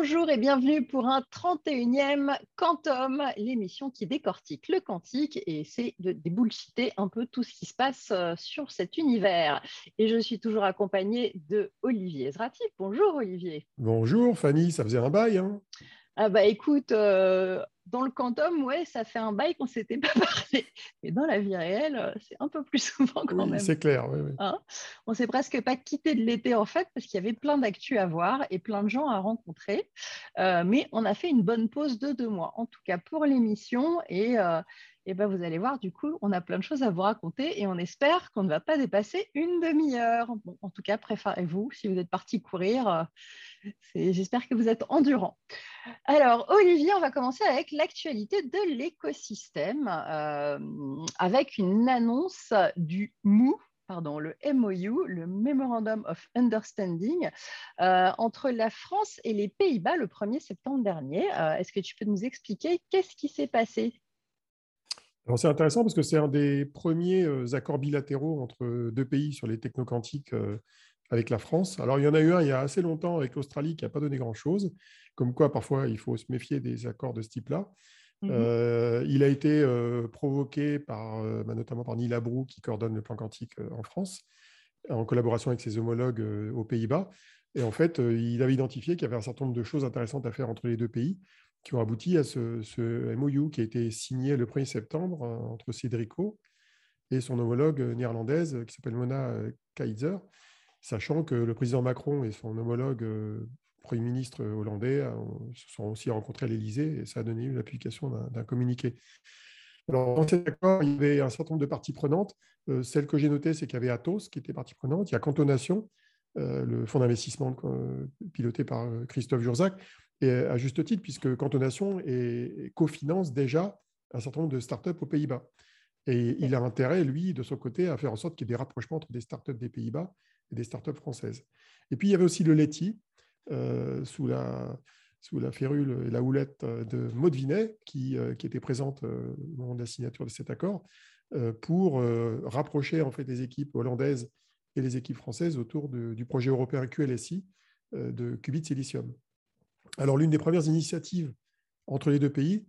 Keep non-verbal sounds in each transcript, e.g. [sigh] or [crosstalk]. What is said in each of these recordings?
Bonjour et bienvenue pour un 31e Quantum, l'émission qui décortique le quantique et essaie de débullshiter un peu tout ce qui se passe euh, sur cet univers. Et je suis toujours accompagnée de Olivier Zrati. Bonjour Olivier. Bonjour Fanny, ça faisait un bail. Hein? Ah bah écoute, euh, dans le quantum, ouais, ça fait un bail qu'on ne s'était pas [laughs] parlé. Mais dans la vie réelle, euh, c'est un peu plus [laughs] souvent quand même. C'est clair, oui. oui. Hein? On ne s'est presque pas quitté de l'été en fait, parce qu'il y avait plein d'actu à voir et plein de gens à rencontrer. Euh, mais on a fait une bonne pause de deux mois, en tout cas pour l'émission. Et, et ben vous allez voir, du coup, on a plein de choses à vous raconter et on espère qu'on ne va pas dépasser une demi-heure. Bon, en tout cas, préparez-vous si vous êtes parti courir. Euh, j'espère que vous êtes endurant. Alors, Olivier, on va commencer avec l'actualité de l'écosystème, euh, avec une annonce du MOU, pardon, le MOU, le Memorandum of Understanding, euh, entre la France et les Pays-Bas le 1er septembre dernier. Est-ce que tu peux nous expliquer qu'est-ce qui s'est passé? C'est intéressant parce que c'est un des premiers euh, accords bilatéraux entre deux pays sur les technoquantiques euh, avec la France. Alors, il y en a eu un il y a assez longtemps avec l'Australie qui n'a pas donné grand-chose, comme quoi parfois il faut se méfier des accords de ce type-là. Euh, il a été provoqué par, bah, notamment par Neil Abrou, qui coordonne le plan quantique en France, en collaboration avec ses homologues aux Pays-Bas. Et en fait, il avait identifié qu'il y avait un certain nombre de choses intéressantes à faire entre les deux pays qui ont abouti à ce, MOU qui a été signé le 1er septembre euh, entre Cédrico et son homologue néerlandaise qui s'appelle Mona euh, Kaiser, sachant que le président Macron et son homologue euh, Premier ministre hollandais se sont aussi rencontrés à l'Élysée et ça a donné la publication d'un communiqué. Alors, dans cet accord, il y avait un certain nombre de parties prenantes. celle que j'ai notée, c'est qu'il y avait Atos qui était partie prenante. Il y a Cantonation, le fonds d'investissement piloté par Christophe Jurzac, et à juste titre, puisque Cantonation cofinance déjà un certain nombre de startups aux Pays-Bas. Et il a intérêt, lui, de son côté, à faire en sorte qu'il y ait des rapprochements entre des startups des Pays-Bas et des startups françaises. Et puis, il y avait aussi le Leti, euh, sous, la, sous la férule et la houlette de Maud Vinet, qui, euh, qui était présente euh, au moment de la signature de cet accord, pour rapprocher en fait, les équipes hollandaises et les équipes françaises autour du projet européen QLSI de qubit silicium. Alors, l'une des premières initiatives entre les deux pays,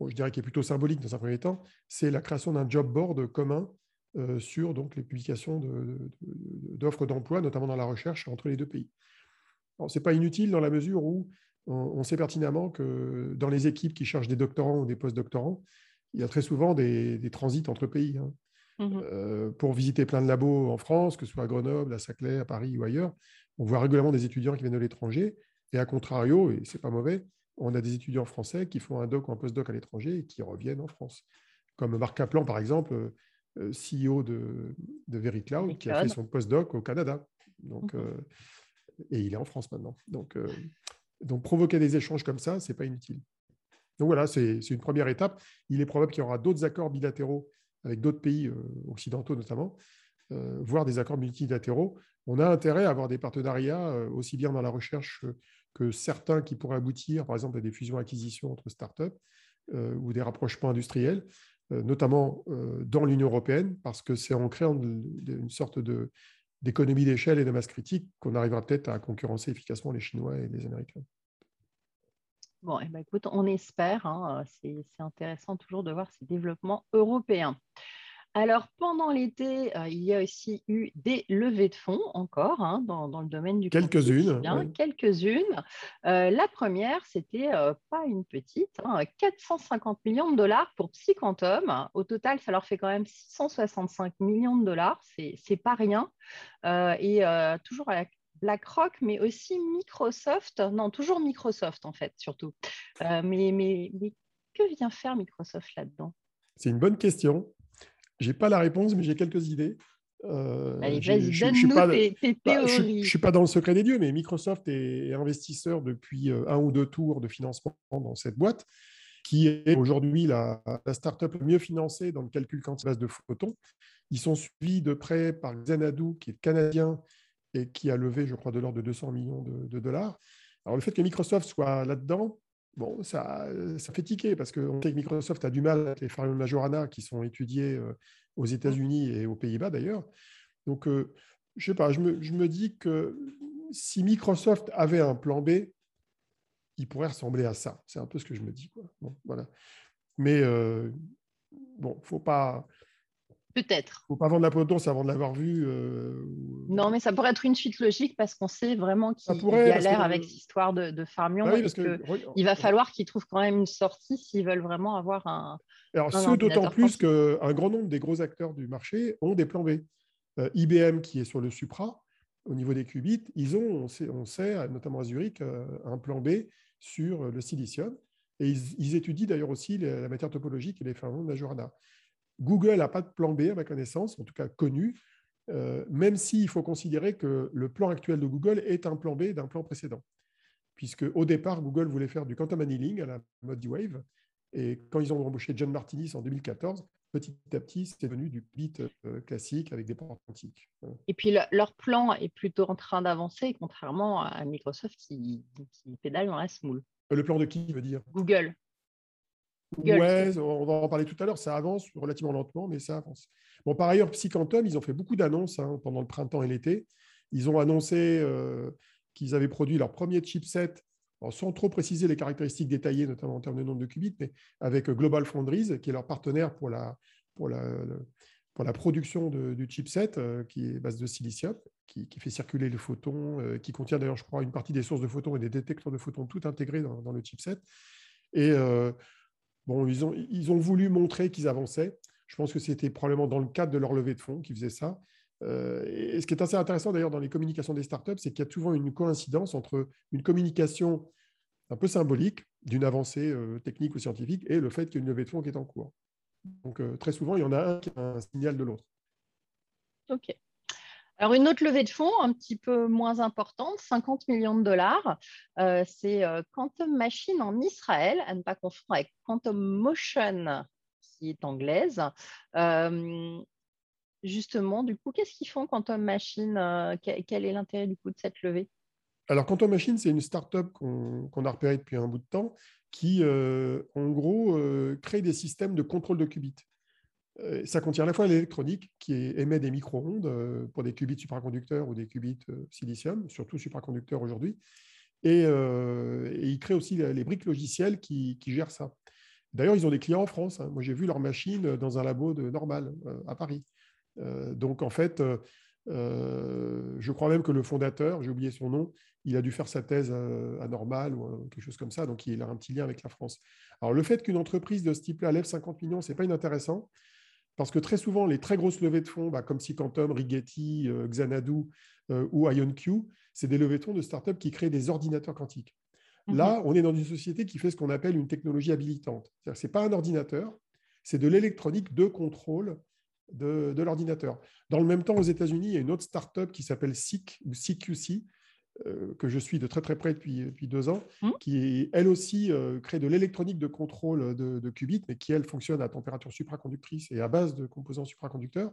je dirais qui est plutôt symbolique dans un premier temps, c'est la création d'un job board commun euh, sur donc, les publications d'offres d'emploi, notamment dans la recherche entre les deux pays. Ce n'est pas inutile dans la mesure où on, sait pertinemment que dans les équipes qui cherchent des doctorants ou des post-doctorants, il y a très souvent des, transits entre pays. Hein. Mmh euh, pour visiter plein de labos en France, que ce soit à Grenoble, à Saclay, à Paris ou ailleurs, on voit régulièrement des étudiants qui viennent de l'étranger et à contrario, et c'est pas mauvais, on a des étudiants français qui font un doc ou un post-doc à l'étranger et qui reviennent en France. Comme Marc Kaplan, par exemple, euh, CEO de, de VeriCloud, qui a fait son post-doc au Canada. Donc, mhm. euh, et il est en France maintenant. Donc, euh, donc provoquer des échanges comme ça, ce n'est pas inutile. Donc voilà, c'est une première étape. Il est probable qu'il y aura d'autres accords bilatéraux avec d'autres pays occidentaux notamment, voire des accords multilatéraux. On a intérêt à avoir des partenariats aussi bien dans la recherche que certains qui pourraient aboutir, par exemple, à des fusions-acquisitions entre startups euh, ou des rapprochements industriels, euh, notamment euh, dans l'Union européenne, parce que c'est en créant une sorte d'économie d'échelle et de masse critique qu'on arrivera peut-être à concurrencer efficacement les Chinois et les Américains. Bon, eh ben, écoute, on espère. Hein, c'est intéressant toujours de voir ces développements européens. Alors, pendant l'été, euh, il y a aussi eu des levées de fonds encore hein, dans, le domaine du Quelques-unes. Quelques-unes. Euh, la première, c'était euh, pas une petite, 450 hein, millions de dollars pour Psyquantum. Au total, ça leur fait quand même 665 millions de dollars. C'est pas rien. et toujours à la BlackRock, mais aussi Microsoft. Non, toujours Microsoft en fait, surtout. mais, mais que vient faire Microsoft là-dedans? C'est une bonne question. Je n'ai pas la réponse, mais j'ai quelques idées. Euh, Allez, vas-y, donne-nous tes, bah, théories. je ne suis pas dans le secret des dieux, mais Microsoft est investisseur depuis euh, un ou deux tours de financement dans cette boîte, qui est aujourd'hui la, la start-up mieux financée dans le calcul quantique base de photons. Ils sont suivis de près par Xanadu, qui est canadien et qui a levé, je crois, de l'ordre de 200 millions de, de dollars. Alors, le fait que Microsoft soit là-dedans, bon, ça, ça fait tiquer parce qu'on sait que Microsoft a du mal avec les firewalls Majorana qui sont étudiés euh, aux États-Unis et aux Pays-Bas d'ailleurs. Donc, euh, je sais pas, je me, je me, dis que si Microsoft avait un plan B, il pourrait ressembler à ça. C'est un peu ce que je me dis. Quoi. voilà. Mais euh, bon, faut pas. Peut-être. faut pas vendre la potence avant de l'avoir vu. Euh, non, mais ça pourrait être une suite logique parce qu'on sait vraiment qu'il galère avec cette histoire de, de Farmion. Ah il va falloir qu'ils trouvent quand même une sortie s'ils veulent vraiment avoir un. Alors, ce d'autant plus qu'un grand nombre des gros acteurs du marché ont des plans B. Euh, IBM, qui est sur le Supra, au niveau des qubits, ils ont, on sait, notamment à Zurich, un plan B sur le silicium. Et ils, étudient d'ailleurs aussi la matière topologique et les fermions de Majorana. Google n'a pas de plan B, à ma connaissance, en tout cas connu, euh, même s'il faut considérer que le plan actuel de Google est un plan B d'un plan précédent. Puisque au départ, Google voulait faire du quantum annealing à la mode D-Wave. Et quand ils ont embauché John Martinis en 2014, petit à petit, c'est devenu du bit euh, classique avec des ports quantiques. Et puis leur plan est plutôt en train d'avancer, contrairement à Microsoft qui, qui pédale dans la smoule. Le plan de qui veut dire? Google. Ouais, on va en parler tout à l'heure. Ça avance relativement lentement, mais ça avance. Bon, par ailleurs, Psyquantum, ils ont fait beaucoup d'annonces hein, pendant le printemps et l'été. Ils ont annoncé euh, qu'ils avaient produit leur premier chipset, sans trop préciser les caractéristiques détaillées, notamment en termes de nombre de qubits, mais avec Global Foundries, qui est leur partenaire pour la, production du chipset, euh, qui est base de silicium, qui, fait circuler les photons, euh, qui contient d'ailleurs, je crois, une partie des sources de photons et des détecteurs de photons tout intégrés dans, le chipset. Et bon, ils ont, ils ont voulu montrer qu'ils avançaient. Je pense que c'était probablement dans le cadre de leur levée de fonds qu'ils faisaient ça. et ce qui est assez intéressant d'ailleurs dans les communications des startups, c'est qu'il y a souvent une coïncidence entre une communication un peu symbolique d'une avancée technique ou scientifique et le fait qu'il y a une levée de fonds qui est en cours. Donc, euh, très souvent, il y en a un qui a un signal de l'autre. OK. Alors, une autre levée de fonds un petit peu moins importante, 50 millions de dollars, euh, c'est euh, Quantum Machine en Israël, à ne pas confondre avec Quantum Motion, qui est anglaise. justement, du coup, qu'est-ce qu'ils font Quantum Machine Quel est l'intérêt du coup de cette levée? Alors, Quantum Machine, c'est une start-up qu'on a repérée depuis un bout de temps qui, euh, en gros, euh, crée des systèmes de contrôle de qubits. Euh, ça contient à la fois l'électronique qui émet des micro-ondes pour des qubits supraconducteurs ou des qubits silicium, surtout supraconducteurs aujourd'hui. Et, il crée aussi les briques logicielles qui, gèrent ça. D'ailleurs, ils ont des clients en France. Hein. Moi, j'ai vu leur machine dans un labo de Normal à Paris. donc, en fait, je crois même que le fondateur, j'ai oublié son nom, il a dû faire sa thèse euh, à Normal ou euh, quelque chose comme ça, donc il a un petit lien avec la France. Alors le fait qu'une entreprise de ce type-là lève 50 millions, ce n'est pas inintéressant, parce que très souvent, les très grosses levées de fonds, bah, comme Sicantum, Rigetti, euh, Xanadu ou IonQ, c'est des levées de fonds de startups qui créent des ordinateurs quantiques. Mhm. Là, on est dans une société qui fait ce qu'on appelle une technologie habilitante. Ce n'est pas un ordinateur, c'est de l'électronique de contrôle de, de l'ordinateur. Dans le même temps, aux États-Unis, il y a une autre startup qui s'appelle SIC ou CQC, euh, que je suis de très très près depuis, depuis deux ans, mmh. qui elle aussi euh, crée de l'électronique de contrôle de, qubits, mais qui elle fonctionne à température supraconductrice et à base de composants supraconducteurs.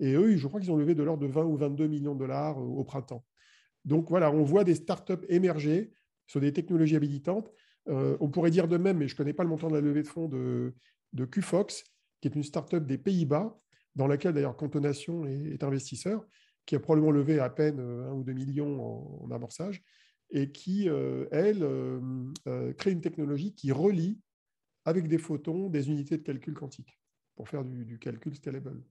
Et eux, je crois qu'ils ont levé de l'ordre de 20 ou 22 millions de dollars euh, au printemps. Donc voilà, on voit des startups émerger sur des technologies habilitantes. on pourrait dire de même, mais je ne connais pas le montant de la levée de fonds de, de QFox, qui est une startup des Pays-Bas, dans laquelle d'ailleurs Cantonation est investisseur qui a probablement levé à peine euh, un ou deux millions en, amorçage, et qui, euh, elle, euh, crée une technologie qui relie avec des photons des unités de calcul quantique pour faire du, calcul scalable.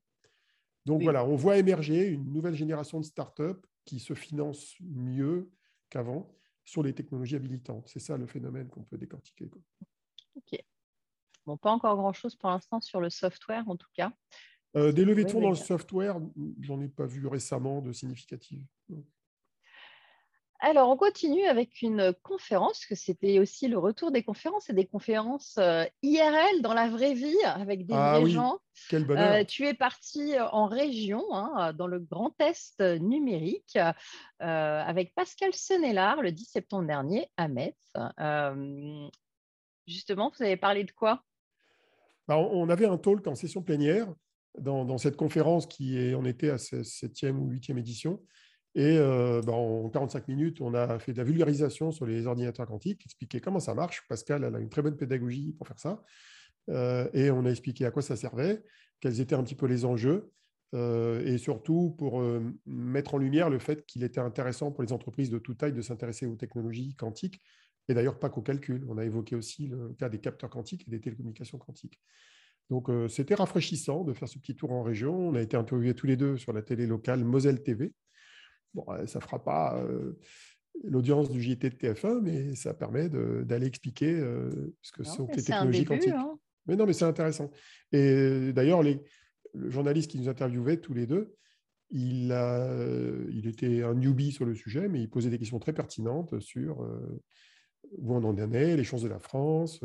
Donc voilà, on voit émerger une nouvelle génération de startups qui se financent mieux qu'avant sur les technologies habilitantes. C'est ça le phénomène qu'on peut décortiquer. Ok. Bon, pas encore grand-chose pour l'instant sur le software, en tout cas. Euh, des levées de fonds dans le software, j'en ai pas vu récemment de significatives. Alors, on continue avec une conférence, que c'était aussi le retour des conférences et des conférences euh, IRL dans la vraie vie avec des ah vrais gens. Quel bonheur. Euh, tu es parti en région, hein, dans le Grand Est numérique, avec Pascal Senelard le 10 septembre dernier à Metz. justement, vous avez parlé de quoi? Bah, On avait un talk en session plénière dans, cette conférence qui est, on était à sa septième ou huitième édition. Et euh, bah, en 45 minutes, on a fait de la vulgarisation sur les ordinateurs quantiques, expliqué comment ça marche. Pascal a une très bonne pédagogie pour faire ça. Euh, et on a expliqué à quoi ça servait, quels étaient un petit peu les enjeux, euh, et surtout pour mettre en lumière le fait qu'il était intéressant pour les entreprises de toute taille de s'intéresser aux technologies quantiques, Et d'ailleurs, pas qu'au calcul. On a évoqué aussi le cas des capteurs quantiques et des télécommunications quantiques. Donc, euh, c'était rafraîchissant de faire ce petit tour en région. On a été interviewés tous les deux sur la télé locale Moselle TV. Bon, ça ne fera pas l'audience du JT de TF1, mais ça permet d'aller expliquer ce que sont les technologies quantiques. Hein. Mais non, mais c'est intéressant. Et d'ailleurs, le journaliste qui nous interviewait tous les deux, il, a, il était un newbie sur le sujet, mais il posait des questions très pertinentes sur où on en est, les chances de la France,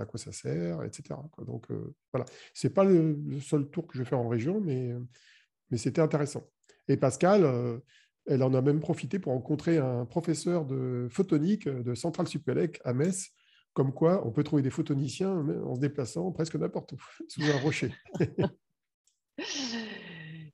à quoi ça sert, etc. Donc voilà, ce n'est pas le, seul tour que je vais faire en région, mais, mais c'était intéressant. Et Pascal, elle en a même profité pour rencontrer un professeur de photonique de Centrale Supélec à Metz, comme quoi on peut trouver des photoniciens en se déplaçant presque n'importe où, [laughs] sous un rocher. [laughs]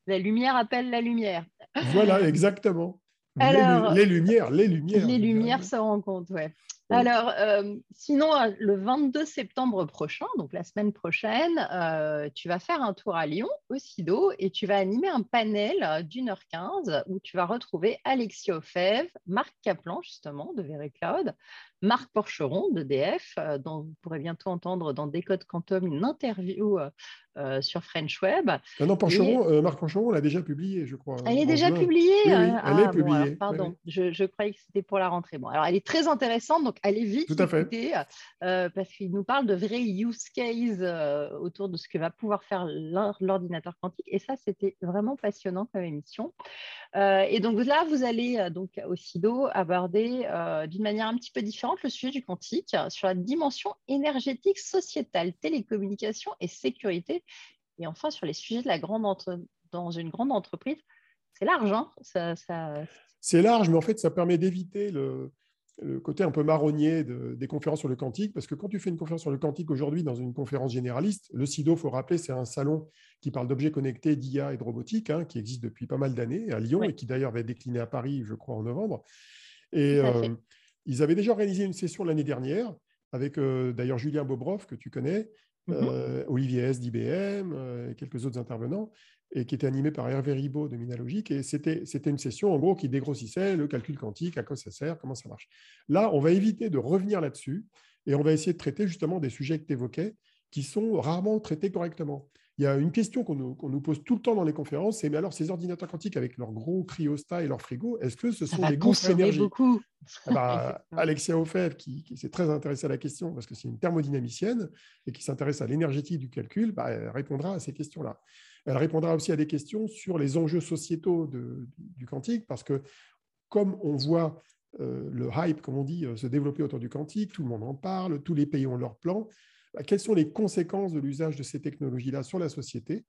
la lumière appelle la lumière. Voilà, exactement. Les, lumières, les lumières. Les lumières se rencontrent, ouais. Alors, euh, sinon, euh, le 22 septembre prochain, donc la semaine prochaine, euh, tu vas faire un tour à Lyon, au SIDO, et tu vas animer un panel d'une heure quinze où tu vas retrouver Alexis Ofev, Marc Kaplan, justement, de VeriCloud, Marc Porcheron, d'EDF, dont vous pourrez bientôt entendre dans Décode Quantum une interview sur French Web. Ah non, Marc Pancheron, on l'a déjà publié, je crois. Elle est déjà publiée oui, elle est ah, publiée. pardon, Je, je, croyais que c'était pour la rentrée. Bon, alors elle est très intéressante, donc allez vite Tout à fait. Euh, parce qu'il nous parle de vrais use cases autour de ce que va pouvoir faire l'ordinateur quantique. Et ça, c'était vraiment passionnant comme émission. et donc là, vous allez donc au SIDO aborder d'une manière un petit peu différente le sujet du quantique sur la dimension énergétique, sociétale, télécommunication et sécurité et enfin, sur les sujets de la grande dans une grande entreprise, c'est large. Hein ça, C'est large, mais en fait, ça permet d'éviter le, côté un peu marronnier des conférences sur le quantique, parce que quand tu fais une conférence sur le quantique aujourd'hui dans une conférence généraliste, le CIDO, il faut rappeler, c'est un salon qui parle d'objets connectés, d'IA et de robotique, hein, qui existe depuis pas mal d'années à Lyon et qui d'ailleurs va être décliné à Paris, je crois, en novembre. Et euh, ils avaient déjà organisé une session l'année dernière avec euh, d'ailleurs Julien Bobrov, que tu connais, Mmh euh, Olivier S d'IBM, et quelques autres intervenants, et qui était animé par Hervé Ribot de Minalogique. Et c'était une session, en gros, qui dégrossissait le calcul quantique, à quoi ça sert, comment ça marche. Là, on va éviter de revenir là-dessus, et on va essayer de traiter justement des sujets que tu évoquais, qui sont rarement traités correctement. Il y a une question qu'on nous, pose tout le temps dans les conférences, c'est mais alors ces ordinateurs quantiques avec leur gros cryostat et leur frigo, est-ce que ce sont des gouffres d'énergie beaucoup. Ah bah, [laughs] Alexia Ofer, qui, s'est très intéressée à la question parce que c'est une thermodynamicienne et qui s'intéresse à l'énergétique du calcul, bah, répondra à ces questions-là. Elle répondra aussi à des questions sur les enjeux sociétaux du quantique parce que comme on voit euh, le hype, comme on dit, euh, se développer autour du quantique, tout le monde en parle, tous les pays ont leur plan. Bah, quelles sont les conséquences de l'usage de ces technologies-là sur la société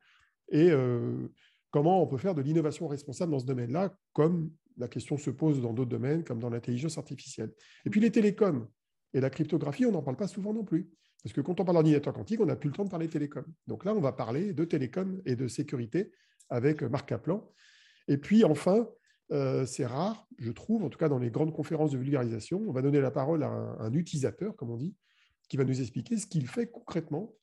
et euh, comment on peut faire de l'innovation responsable dans ce domaine-là, comme la question se pose dans d'autres domaines, comme dans l'intelligence artificielle. Et puis les télécoms et la cryptographie, on n'en parle pas souvent non plus. Parce que quand on parle d'ordinateur quantique, on n'a plus le temps de parler télécom. Donc là, on va parler de télécom et de sécurité avec Marc Kaplan. Et puis enfin, euh, c'est rare, je trouve, en tout cas dans les grandes conférences de vulgarisation, on va donner la parole à un utilisateur, comme on dit, qui va nous expliquer ce qu'il fait concrètement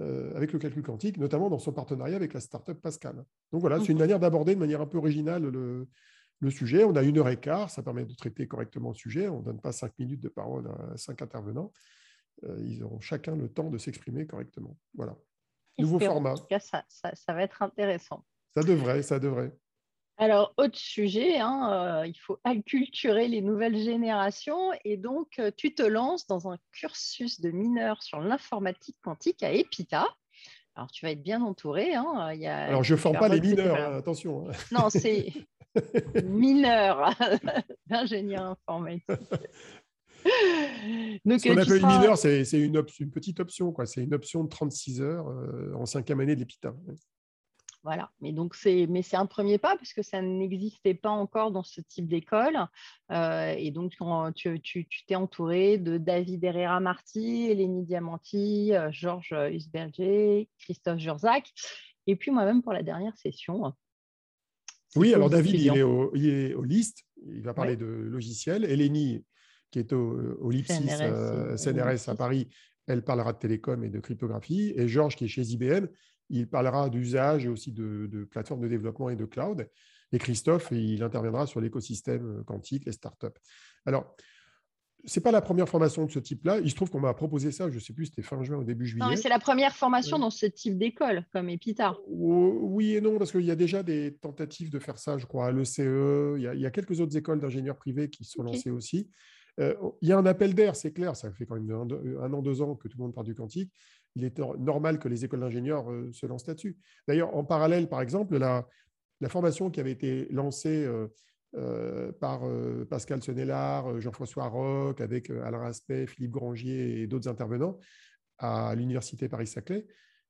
euh, avec le calcul quantique, notamment dans son partenariat avec la startup Pascal. Donc voilà, c'est une manière d'aborder de manière un peu originale le, sujet. On a une heure et quart, ça permet de traiter correctement le sujet. On ne donne pas cinq minutes de parole à cinq intervenants. Euh, ils auront chacun le temps de s'exprimer correctement. Voilà. Nouveau format. En tout cas, ça, ça va être intéressant. Ça devrait, ça devrait. Alors, autre sujet, hein, euh, il faut acculturer les nouvelles générations et donc euh, tu te lances dans un cursus de mineur sur l'informatique quantique à EPITA. Alors, tu vas être bien entouré. Hein, y a, Alors, je ne forme pas les mineurs, hein, attention. Non, c'est [laughs] mineur [laughs] d'ingénieur informatique. Donc, Ce qu'on appelle seras... mineur, c'est une, une, petite option. C'est une option de 36 heures euh, en cinquième année de l'EPITA. Voilà, mais donc c'est, mais c'est un premier pas puisque ça n'existait pas encore dans ce type d'école. Euh, et donc tu, tu, t'es entouré de David Herrera Marty, Eleni Diamanti, euh, Georges Husberger, Christophe Jurzac, et puis moi-même pour la dernière session. Oui, alors David, il est, au, il est au LIST, il va parler de logiciels. Eleni, qui est au, au LIPSIS CNRS, à Paris, elle parlera de télécom et de cryptographie. Et Georges, qui est chez IBM, il parlera d'usage et aussi de, plateformes de développement et de cloud. Et Christophe, il interviendra sur l'écosystème quantique, les startups. Alors, c'est pas la première formation de ce type-là. Il se trouve qu'on m'a proposé ça, je ne sais plus, c'était fin juin ou début juillet. c'est la première formation dans ce type d'école, comme EPITA. Oui et non, parce qu'il y a déjà des tentatives de faire ça, je crois, à l'ECE. Il, il, y a quelques autres écoles d'ingénieurs privés qui sont lancées aussi. Euh, il y a un appel d'air, c'est clair, ça fait quand même un, an, deux ans que tout le monde parle du quantique. Il est normal que les écoles d'ingénieurs euh, se lancent là-dessus. D'ailleurs, en parallèle, par exemple, la, formation qui avait été lancée euh, par Pascal Senelard, Jean-François Roch, avec Alain Aspect, Philippe Grangier et d'autres intervenants à l'Université Paris-Saclay,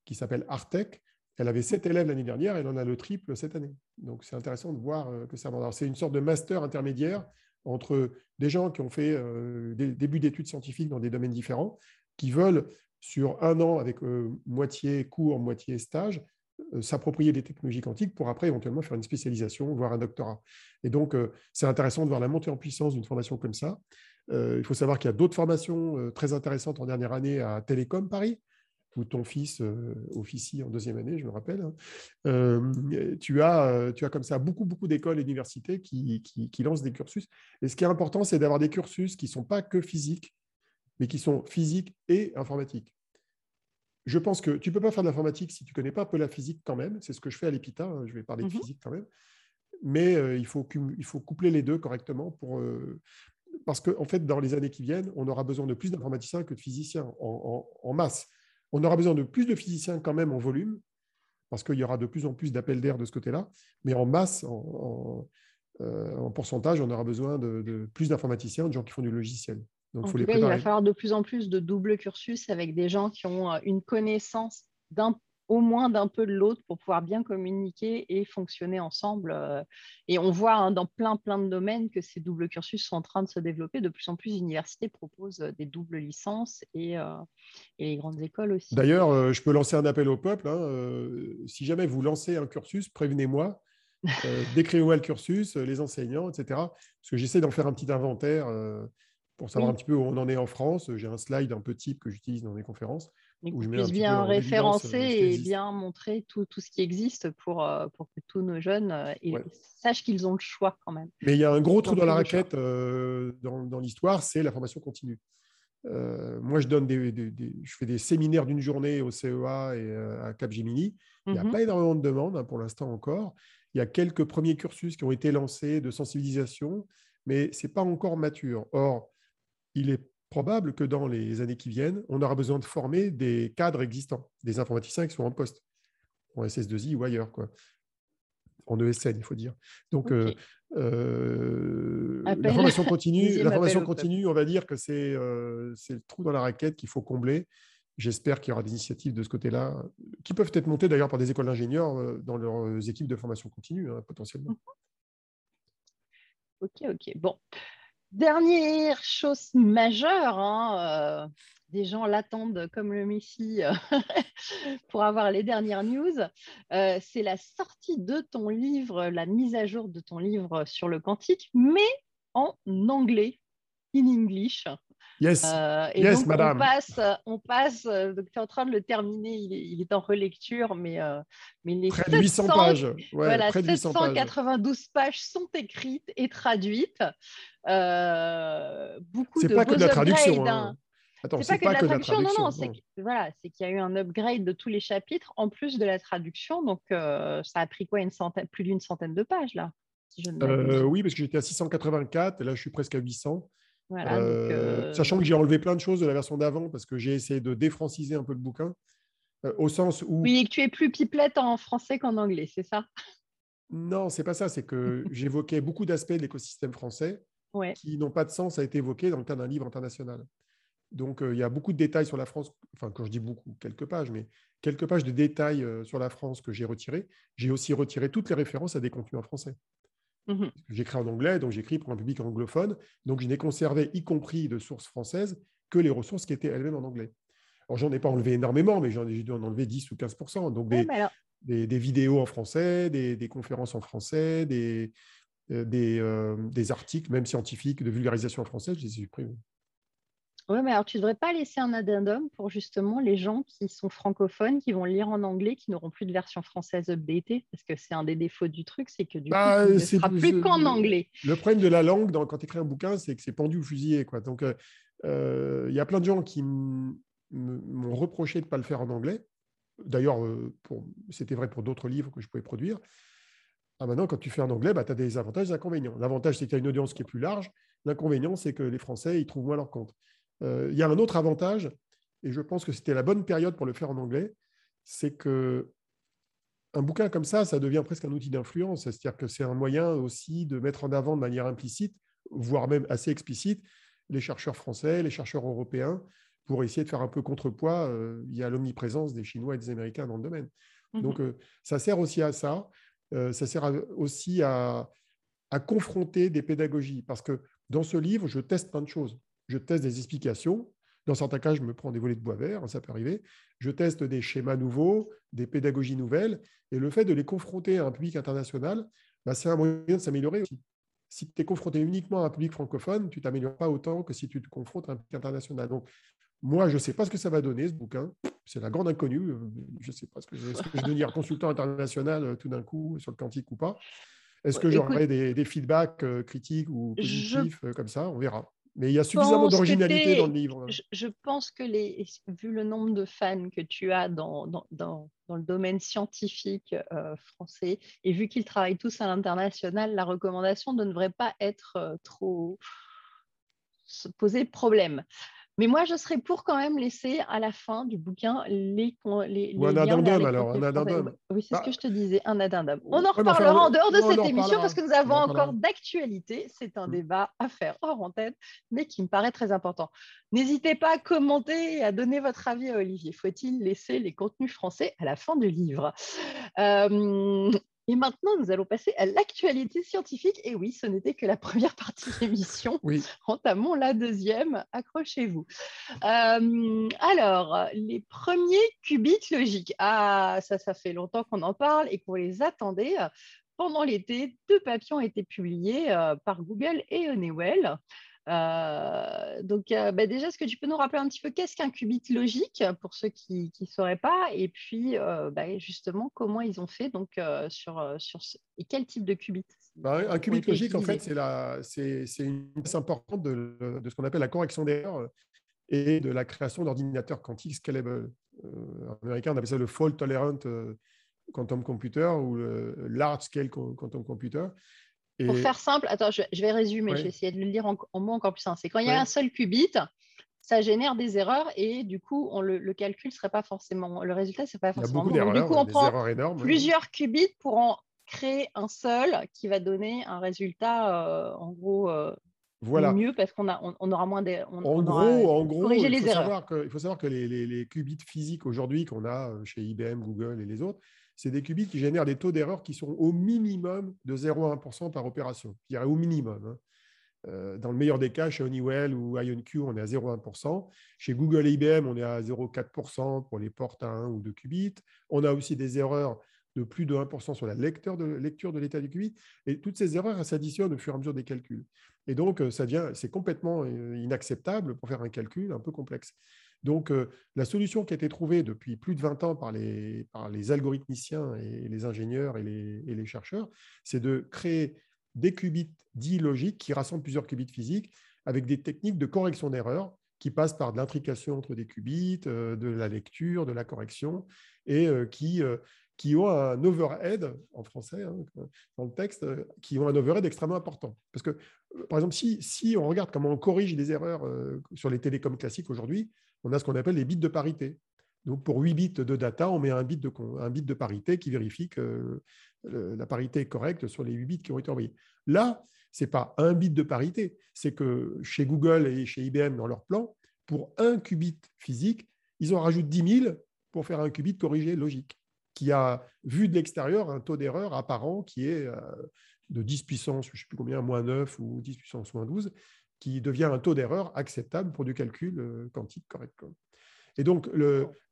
qui s'appelle Artec. Elle avait sept élèves l'année dernière, elle en a le triple cette année. Donc c'est intéressant de voir que ça C'est une sorte de master intermédiaire entre des gens qui ont fait euh, des débuts d'études scientifiques dans des domaines différents, qui veulent, sur un an, avec euh, moitié cours, moitié stage, euh, s'approprier des technologies quantiques pour après éventuellement faire une spécialisation, voire un doctorat. Et donc, c'est intéressant de voir la montée en puissance d'une formation comme ça. il faut savoir qu'il y a d'autres formations très intéressantes en dernière année à Télécom Paris, où ton fils euh, officie en deuxième année, je me rappelle, hein. euh, tu, as, euh, tu as comme ça beaucoup, beaucoup d'écoles et d'universités qui, qui, lancent des cursus. Et ce qui est important, c'est d'avoir des cursus qui ne sont pas que physiques, mais qui sont physiques et informatiques. Je pense que tu ne peux pas faire de l'informatique si tu ne connais pas un peu la physique quand même. C'est ce que je fais à l'EPITA, hein, je vais parler de mmh physique quand même. Mais il, faut, il faut coupler les deux correctement pour, parce qu'en en fait, dans les années qui viennent, on aura besoin de plus d'informaticiens que de physiciens en, en, masse. On aura besoin de plus de physiciens quand même en volume, parce qu'il y aura de plus en plus d'appels d'air de ce côté-là, mais en masse, en, euh, pourcentage, on aura besoin de, plus d'informaticiens, de gens qui font du logiciel. Donc, il va falloir de plus en plus de double cursus avec des gens qui ont euh, une connaissance d'un au moins d'un peu de l'autre pour pouvoir bien communiquer et fonctionner ensemble. Euh, et on voit hein, dans plein, plein de domaines que ces doubles cursus sont en train de se développer. De plus en plus d'universités proposent euh, des doubles licences et, euh, et les grandes écoles aussi. D'ailleurs, je peux lancer un appel au peuple. Hein, si jamais vous lancez un cursus, prévenez-moi. [laughs] décrivez-moi le cursus, les enseignants, etc. Parce que j'essaie d'en faire un petit inventaire pour savoir un petit peu où on en est en France. J'ai un slide un peu type que j'utilise dans mes conférences où je puisse bien référencer euh, et bien montrer tout, tout, ce qui existe pour, euh, pour que tous nos jeunes euh, sachent qu'ils ont le choix quand même. Mais il y a un gros trou dans la raquette dans, dans l'histoire, c'est la formation continue. moi, je, donne des, je fais des séminaires d'une journée au CEA et à Capgemini. Il n'y a mhm. pas énormément de demandes hein, pour l'instant encore. Il y a quelques premiers cursus qui ont été lancés de sensibilisation, mais ce n'est pas encore mature. Or, il est probable que dans les années qui viennent, on aura besoin de former des cadres existants, des informaticiens qui sont en poste, en SS2I ou ailleurs, quoi. en ESN, il faut dire. Donc, euh, euh, la formation continue, la formation continue on va dire que euh, c'est le trou dans la raquette qu'il faut combler. J'espère qu'il y aura des initiatives de ce côté-là, qui peuvent être montées d'ailleurs par des écoles d'ingénieurs dans leurs équipes de formation continue, hein, potentiellement. Ok, ok. Bon, Dernière chose majeure, hein, euh, des gens l'attendent comme le Messie euh, [laughs] pour avoir les dernières news, euh, c'est la sortie de ton livre, la mise à jour de ton livre sur le quantique, mais en anglais, in English. Yes, euh, et donc, On passe, on passe euh, donc tu es en train de le terminer, il est, en relecture, mais, euh, mais les près de 800 pages. voilà, 792 pages. sont écrites et traduites. beaucoup de pas que de la traduction. Hein. Attends, c'est pas, que, de la traduction, non, non, c'est voilà, qu'il y a eu un upgrade de tous les chapitres en plus de la traduction, donc ça a pris quoi, une centaine, plus d'une centaine de pages là Oui, parce que j'étais à 684 et là je suis presque à 800. Euh, sachant que j'ai enlevé plein de choses de la version d'avant parce que j'ai essayé de défranciser un peu le bouquin, euh, au sens où. Oui, et que tu es plus pipelette en français qu'en anglais, c'est ça? Non, c'est pas ça. C'est que [laughs] j'évoquais beaucoup d'aspects de l'écosystème français qui n'ont pas de sens à être évoqués dans le cadre d'un livre international. Donc, euh, il y a beaucoup de détails sur la France. Enfin, quand je dis beaucoup, quelques pages, mais quelques pages de détails sur la France que j'ai retirés. J'ai aussi retiré toutes les références à des contenus en français. Mmh j'écris en anglais, donc j'écris pour un public anglophone. Donc, je n'ai conservé, y compris de sources françaises, que les ressources qui étaient elles-mêmes en anglais. Alors, j'en ai pas enlevé énormément, mais j'en ai dû en enlever 10 ou 15% Donc, des, des, vidéos en français, des, conférences en français, des, euh, euh, des, articles, même scientifiques, de vulgarisation en français, je les ai supprimés. Oui, mais alors tu ne devrais pas laisser un addendum pour justement les gens qui sont francophones, qui vont lire en anglais, qui n'auront plus de version française updatée, parce que c'est un des défauts du truc, c'est que du coup, bah, ne sera plus qu'en anglais. Le problème de la langue dans, quand tu écris un bouquin, c'est que c'est pendu ou fusillé. Quoi. Donc, euh, euh, il y a plein de gens qui m'ont reproché de ne pas le faire en anglais. D'ailleurs, euh, c'était vrai pour d'autres livres que je pouvais produire. Ah, maintenant, quand tu fais en anglais, bah, tu as des avantages et des inconvénients. L'avantage, c'est que tu as une audience qui est plus large. L'inconvénient, c'est que les Français, ils trouvent moins leur compte. Euh, il y a un autre avantage, et je pense que c'était la bonne période pour le faire en anglais, c'est que un bouquin comme ça, ça devient presque un outil d'influence. C'est-à-dire que c'est un moyen aussi de mettre en avant de manière implicite, voire même assez explicite, les chercheurs français, les chercheurs européens, pour essayer de faire un peu contrepoids. Euh, il y a l'omniprésence des Chinois et des Américains dans le domaine. Mmh Donc, euh, ça sert aussi à ça. ça sert aussi à, à confronter des pédagogies. Parce que dans ce livre, je teste plein de choses je teste des explications. Dans certains cas, je me prends des volets de bois vert, hein, ça peut arriver. Je teste des schémas nouveaux, des pédagogies nouvelles. Et le fait de les confronter à un public international, bah, c'est un moyen de s'améliorer aussi. Si tu es confronté uniquement à un public francophone, tu ne t'améliores pas autant que si tu te confrontes à un public international. Donc, moi, je ne sais pas ce que ça va donner, ce bouquin. C'est la grande inconnue. Je ne sais pas ce que, je vais devenir consultant international euh, tout d'un coup sur le quantique ou pas. Est-ce que j'aurai des, feedbacks euh, critiques ou positifs euh, comme ça? On verra. Mais il y a suffisamment d'originalité dans le livre. Je, pense que, les, vu le nombre de fans que tu as dans, dans, dans, le domaine scientifique euh, français, et vu qu'ils travaillent tous à l'international, la recommandation ne devrait pas être euh, trop se poser problème. Mais moi, je serais pour quand même laisser à la fin du bouquin les, les, Ou un addendum, alors, un addendum. Oui, c'est ce bah, que je te disais, un addendum. On en reparlera en dehors de cette émission parce que nous avons encore d'actualité. C'est un mm. débat à faire hors antenne, mais qui me paraît très important. N'hésitez pas à commenter et à donner votre avis à Olivier. Faut-il laisser les contenus français à la fin du livre? Euh, et maintenant, nous allons passer à l'actualité scientifique. Et oui, ce n'était que la première [laughs] partie de l'émission. Oui. Entamons la deuxième. Accrochez-vous. Euh, alors, les premiers qubits logiques. Ah, ça, ça fait longtemps qu'on en parle et qu'on les attendait. Pendant l'été, deux papiers ont été publiés euh, par Google et Honeywell. Euh, donc, euh, bah, déjà, est-ce que tu peux nous rappeler un petit peu qu'est-ce qu'un qubit logique pour ceux qui ne sauraient pas? Et puis, euh, bah, justement, comment ils ont fait donc, sur, sur et quel type de qubit? Bah, Un qubit logique, en fait, c'est une pièce importante de, de ce qu'on appelle la correction d'erreur et de la création d'ordinateurs quantiques scalable. en américain, on appelle ça le fault tolerant quantum computer ou le large scale quantum computer. Pour faire simple, attends, je, vais résumer, je vais essayer de le lire en, mots encore plus simples. C'est quand il y a un seul qubit, ça génère des erreurs et du coup, on le, le calcul serait pas forcément, le résultat, c'est pas forcément. Il y a beaucoup d'erreurs. Du coup, on prend énormes, plusieurs qubits pour en créer un seul qui va donner un résultat, euh, en gros, euh, voilà. mieux parce qu'on on, aura moins des. en, gros, en gros, il faut, savoir que, il faut savoir que les, les, les qubits physiques aujourd'hui qu'on a euh, chez IBM, Google et les autres, c'est des qubits qui génèrent des taux d'erreur qui sont au minimum de 0,1% par opération. Je dirais au minimum. Hein. Euh, dans le meilleur des cas, chez Honeywell ou IonQ, on est à 0,1%. Chez Google et IBM, on est à 0,4% pour les portes à 1 ou 2 qubits. On a aussi des erreurs de plus de 1% sur la lecture de, lecture de l'état du qubit. Et toutes ces erreurs s'additionnent au fur et à mesure des calculs. Et donc, euh, ça devient, c'est complètement euh, inacceptable pour faire un calcul un peu complexe. Donc, euh, la solution qui a été trouvée depuis plus de 20 ans par les, algorithmiciens et les ingénieurs et les, chercheurs, c'est de créer des qubits dits logiques qui rassemblent plusieurs qubits physiques avec des techniques de correction d'erreurs qui passent par de l'intrication entre des qubits, euh, de la lecture, de la correction, et euh, qui, qui ont un overhead, en français, hein, dans le texte, qui ont un overhead extrêmement important. Parce que, par exemple, si, si on regarde comment on corrige les erreurs sur les télécoms classiques aujourd'hui, on a ce qu'on appelle les bits de parité. Donc, pour 8 bits de data, on met un bit de, un bit de parité qui vérifie que la parité est correcte sur les 8 bits qui ont été envoyés. Là, ce n'est pas un bit de parité, c'est que chez Google et chez IBM, dans leur plan, pour un qubit physique, ils en rajoutent 10 000 pour faire un qubit corrigé logique, qui a, vu de l'extérieur, un taux d'erreur apparent qui est euh, de 10 puissance, je ne sais plus combien, moins 9 ou 10 puissance moins 12, qui devient un taux d'erreur acceptable pour du calcul euh, quantique correct. Et donc,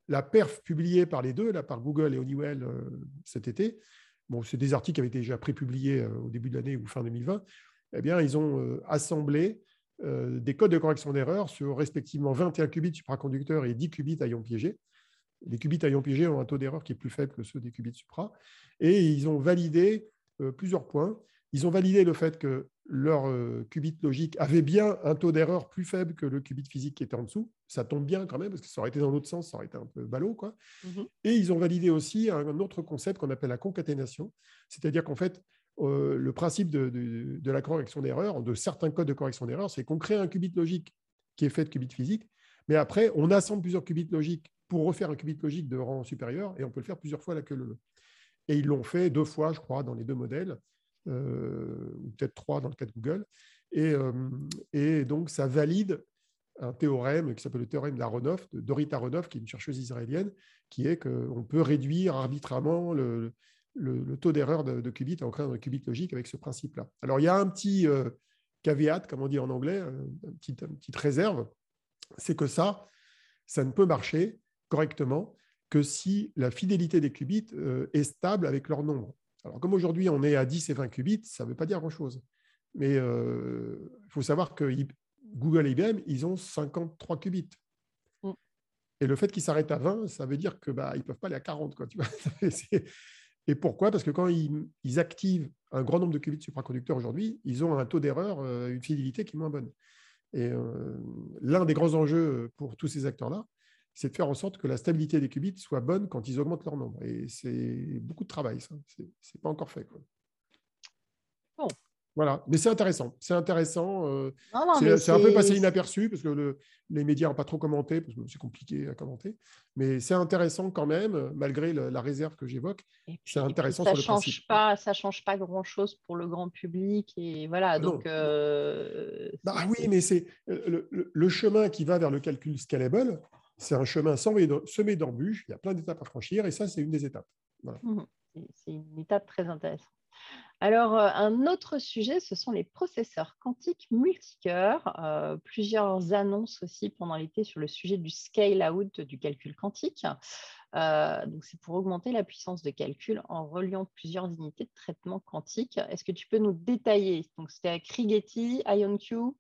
la perf publiée par les deux, là, par Google et Honeywell euh, cet été, bon, c'est des articles qui avaient été déjà prépubliés euh, au début de l'année ou fin 2020, eh bien, ils ont assemblé des codes de correction d'erreur sur respectivement 21 qubits supraconducteurs et 10 qubits à ion piégé. Les qubits à ion piégé ont un taux d'erreur qui est plus faible que ceux des qubits supra. Et ils ont validé plusieurs points. Ils ont validé le fait que leur euh, qubit logique avait bien un taux d'erreur plus faible que le qubit physique qui était en dessous. Ça tombe bien quand même, parce que ça aurait été dans l'autre sens, ça aurait été un peu ballot. Quoi. Mhm. Et ils ont validé aussi un autre concept qu'on appelle la concaténation, c'est-à-dire qu'en fait, euh, le principe de, la correction d'erreur, de certains codes de correction d'erreur, c'est qu'on crée un qubit logique qui est fait de qubits physiques, mais après, on assemble plusieurs qubits logiques pour refaire un qubit logique de rang supérieur, et on peut le faire plusieurs fois la queue le. Et ils l'ont fait deux fois, je crois, dans les deux modèles. Euh, ou peut-être trois dans le cas de Google. Et, euh, et, donc, ça valide un théorème qui s'appelle le théorème d'Aronoff, de Dorita Aronoff, qui est une chercheuse israélienne, qui est qu'on peut réduire arbitrairement le, taux d'erreur de, qubit en créant un qubit logique avec ce principe-là. Alors, il y a un petit euh, caveat, comme on dit en anglais, une petite réserve, c'est que ça, ça ne peut marcher correctement que si la fidélité des qubits est stable avec leur nombre. Alors, comme aujourd'hui, on est à 10 et 20 qubits, ça ne veut pas dire grand-chose. Mais il euh, faut savoir que Google et IBM, ils ont 53 qubits. Mm. Et le fait qu'ils s'arrêtent à 20, ça veut dire qu'ils bah, ne peuvent pas aller à 40. Quoi, tu vois [laughs] et pourquoi? Parce que quand ils, activent un grand nombre de qubits supraconducteurs aujourd'hui, ils ont un taux d'erreur, euh, une fidélité qui est moins bonne. Et euh, l'un des grands enjeux pour tous ces acteurs-là, c'est de faire en sorte que la stabilité des qubits soit bonne quand ils augmentent leur nombre. Et c'est beaucoup de travail, ça. Ce n'est pas encore fait. Quoi. Bon. Voilà, mais c'est intéressant. C'est intéressant. Euh, c'est un peu passé inaperçu parce que les médias n'ont pas trop commenté, parce que c'est compliqué à commenter. Mais c'est intéressant quand même, malgré la réserve que j'évoque. C'est intéressant ça sur le change principe. Pas, ça ne change pas grand-chose pour le grand public. Et voilà, ah donc. Euh, bah, oui, mais c'est le, le, chemin qui va vers le calcul scalable c'est un chemin semé d'embûches, il y a plein d'étapes à franchir, et ça, c'est une des étapes. Mmh c'est une étape très intéressante. Alors, euh, un autre sujet, ce sont les processeurs quantiques multicœurs. Euh, plusieurs annonces aussi pendant l'été sur le sujet du scale-out du calcul quantique. Euh, donc, c'est pour augmenter la puissance de calcul en reliant plusieurs unités de traitement quantique. Est-ce que tu peux nous détailler? Donc, c'était Rigetti, IonQ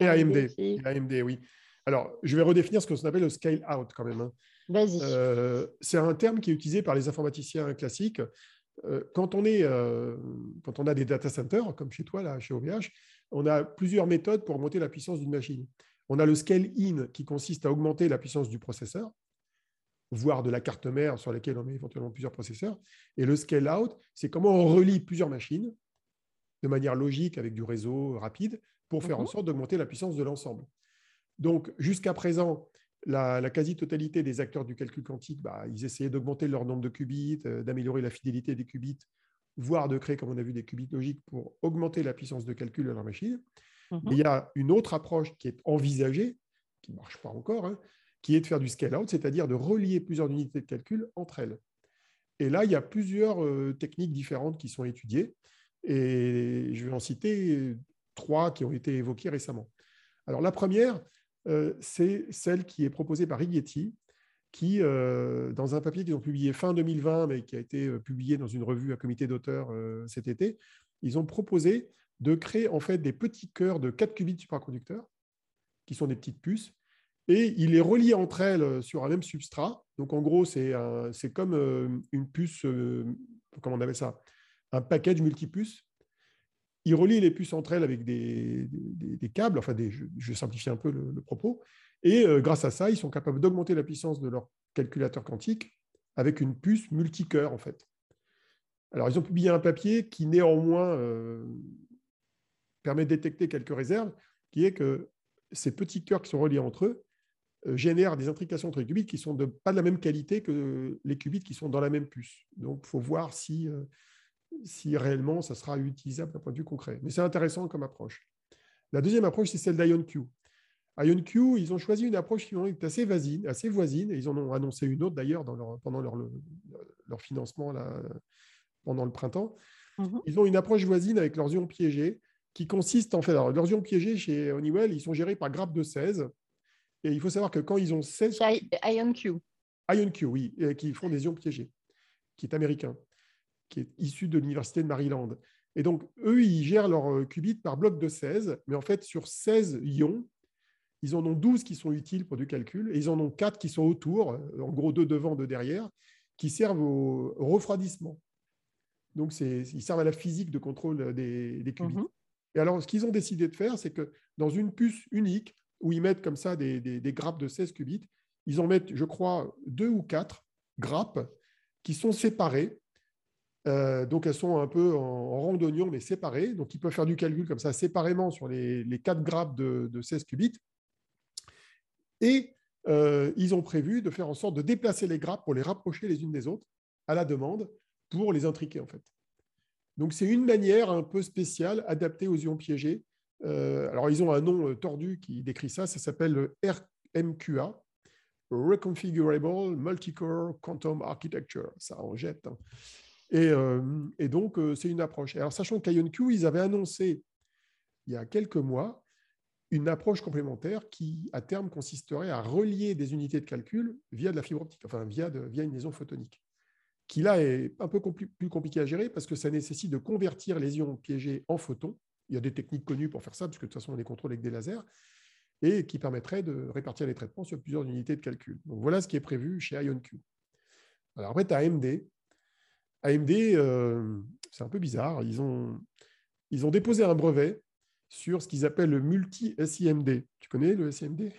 et AMD. Et AMD, oui. Alors, je vais redéfinir ce qu'on appelle le scale out quand même. Hein. Vas-y. Euh, c'est un terme qui est utilisé par les informaticiens classiques. Euh, quand, on est, euh, quand on a des data centers, comme chez toi, là, chez OVH, on a plusieurs méthodes pour augmenter la puissance d'une machine. On a le scale in qui consiste à augmenter la puissance du processeur, voire de la carte mère sur laquelle on met éventuellement plusieurs processeurs. Et le scale out, c'est comment on relie plusieurs machines de manière logique avec du réseau rapide pour faire en mhm. sorte d'augmenter la puissance de l'ensemble. Donc, jusqu'à présent, la, quasi-totalité des acteurs du calcul quantique, bah, ils essayaient d'augmenter leur nombre de qubits, euh, d'améliorer la fidélité des qubits, voire de créer, comme on a vu, des qubits logiques pour augmenter la puissance de calcul de leur machine. Mhm. il y a une autre approche qui est envisagée, qui ne marche pas encore, hein, qui est de faire du scale-out, c'est-à-dire de relier plusieurs unités de calcul entre elles. Et là, il y a plusieurs euh, techniques différentes qui sont étudiées, et je vais en citer trois qui ont été évoquées récemment. Alors la première, euh, c'est celle qui est proposée par Rigetti, qui, euh, dans un papier qu'ils ont publié fin 2020, mais qui a été euh, publié dans une revue à comité d'auteurs cet été, ils ont proposé de créer en fait des petits cœurs de 4 qubits supraconducteurs, qui sont des petites puces, et il les relie entre elles sur un même substrat. Donc en gros, c'est comme une puce, comment on appelle ça? Un package multipuce ils relient les puces entre elles avec des, câbles, enfin, des, je, vais simplifier un peu le, propos, et euh, grâce à ça, ils sont capables d'augmenter la puissance de leur calculateur quantique avec une puce multicœur, en fait. Alors, ils ont publié un papier qui, néanmoins, euh, permet de détecter quelques réserves, qui est que ces petits cœurs qui sont reliés entre eux euh, génèrent des intrications entre les qubits qui sont de, pas de la même qualité que les qubits qui sont dans la même puce. Donc, il faut voir si si réellement ça sera utilisable d'un point de vue concret. Mais c'est intéressant comme approche. La deuxième approche, c'est celle d'IonQ. IonQ, ils ont choisi une approche qui est assez voisine, assez voisine, et ils en ont annoncé une autre d'ailleurs pendant leur, leur, financement là, pendant le printemps. Mhm. Ils ont une approche voisine avec leurs ions piégés qui consiste en fait, alors leurs ions piégés chez Honeywell, ils sont gérés par grappe de 16. Et il faut savoir que quand ils ont 16... IonQ. IonQ, oui, qui font des ions piégés, qui est américain qui est issu de l'Université de Maryland. Et donc, eux, ils gèrent leurs qubits par bloc de 16, mais en fait, sur 16 ions, ils en ont 12 qui sont utiles pour du calcul, et ils en ont 4 qui sont autour, en gros deux devant, deux derrière, qui servent au, refroidissement. Donc, ils servent à la physique de contrôle des, qubits. Mhm. Et alors, ce qu'ils ont décidé de faire, c'est que dans une puce unique, où ils mettent comme ça des, des, grappes de 16 qubits, ils en mettent, je crois, deux ou quatre grappes qui sont séparées. Euh, donc, elles sont un peu en, rang d'oignon, mais séparées. Donc, ils peuvent faire du calcul comme ça séparément sur les, les quatre grappes de, de 16 qubits. Et euh, ils ont prévu de faire en sorte de déplacer les grappes pour les rapprocher les unes des autres à la demande pour les intriquer en fait. Donc c'est une manière un peu spéciale adaptée aux ions piégés. Euh, alors ils ont un nom tordu qui décrit ça, ça s'appelle le RMQA, Reconfigurable Multicore Quantum Architecture. Ça en jette. Hein. Et, et, donc c'est une approche. Alors sachant qu'IonQ, ils avaient annoncé il y a quelques mois une approche complémentaire qui, à terme, consisterait à relier des unités de calcul via de la fibre optique, enfin via, via une liaison photonique, qui là est un peu plus compliqué à gérer parce que ça nécessite de convertir les ions piégés en photons. Il y a des techniques connues pour faire ça, parce que de toute façon, on les contrôle avec des lasers, et qui permettraient de répartir les traitements sur plusieurs unités de calcul. Donc voilà ce qui est prévu chez IonQ. Alors après, tu as AMD. AMD, euh, c'est un peu bizarre. Ils ont, ils ont déposé un brevet sur ce qu'ils appellent le multi-SIMD. Tu connais le SIMD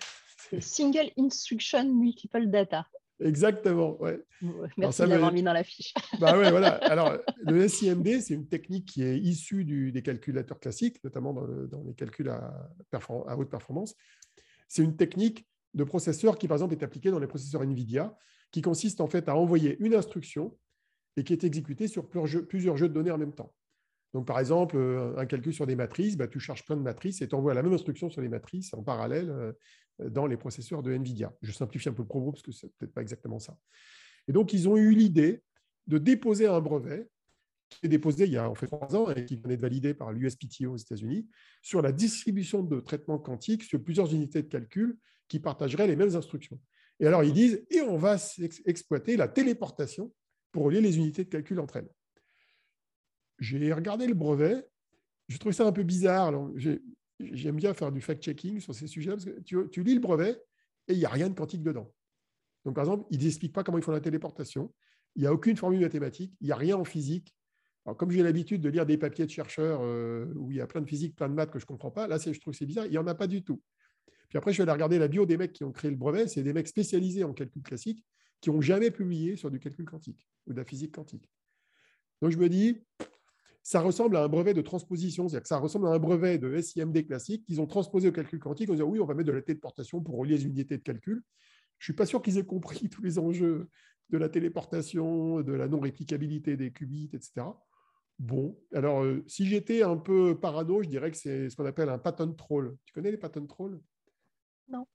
Single Instruction Multiple Data. Exactement, ouais. Merci de l'avoir mis dans la fiche. [laughs] Bah ouais, voilà. Alors, le SIMD, c'est une technique qui est issue des calculateurs classiques, notamment dans, les calculs à, à haute performance. C'est une technique de processeur qui, par exemple, est appliquée dans les processeurs NVIDIA, qui consiste en fait à envoyer une instruction et qui est exécutée sur plusieurs jeux de données en même temps. Donc, par exemple, euh, un calcul sur des matrices, bah, tu charges plein de matrices et tu envoies la même instruction sur les matrices en parallèle euh, dans les processeurs de NVIDIA. Je simplifie un peu le propos parce que ce n'est peut-être pas exactement ça. Et donc, ils ont eu l'idée de déposer un brevet qui est déposé il y a en fait trois ans et qui venait de valider par l'USPTO aux États-Unis sur la distribution de traitements quantiques sur plusieurs unités de calcul qui partageraient les mêmes instructions. Et alors, ils disent, et on va exploiter la téléportation pour relier les unités de calcul entre elles j'ai regardé le brevet, j'ai trouvé ça un peu bizarre. J'aime bien faire du fact-checking sur ces sujets-là, parce que tu, lis le brevet et il n'y a rien de quantique dedans. Donc, par exemple, ils n'expliquent pas comment ils font la téléportation, il n'y a aucune formule mathématique, il n'y a rien en physique. Comme j'ai l'habitude de lire des papiers de chercheurs euh, où il y a plein de physique, plein de maths que je ne comprends pas, là, je trouve que c'est bizarre, il n'y en a pas du tout. Puis après, je vais aller regarder la bio des mecs qui ont créé le brevet, c'est des mecs spécialisés en calcul classique qui n'ont jamais publié sur du calcul quantique ou de la physique quantique. Donc, je me dis, ça ressemble à un brevet de transposition, c'est-à-dire que ça ressemble à un brevet de SIMD classique qu'ils ont transposé au calcul quantique en disant oui, on va mettre de la téléportation pour relier les unités de calcul. Je ne suis pas sûr qu'ils aient compris tous les enjeux de la téléportation, de la non-réplicabilité des qubits, etc. Bon, alors euh, si j'étais un peu parano, je dirais que c'est ce qu'on appelle un pattern troll. Tu connais les pattern trolls? Non.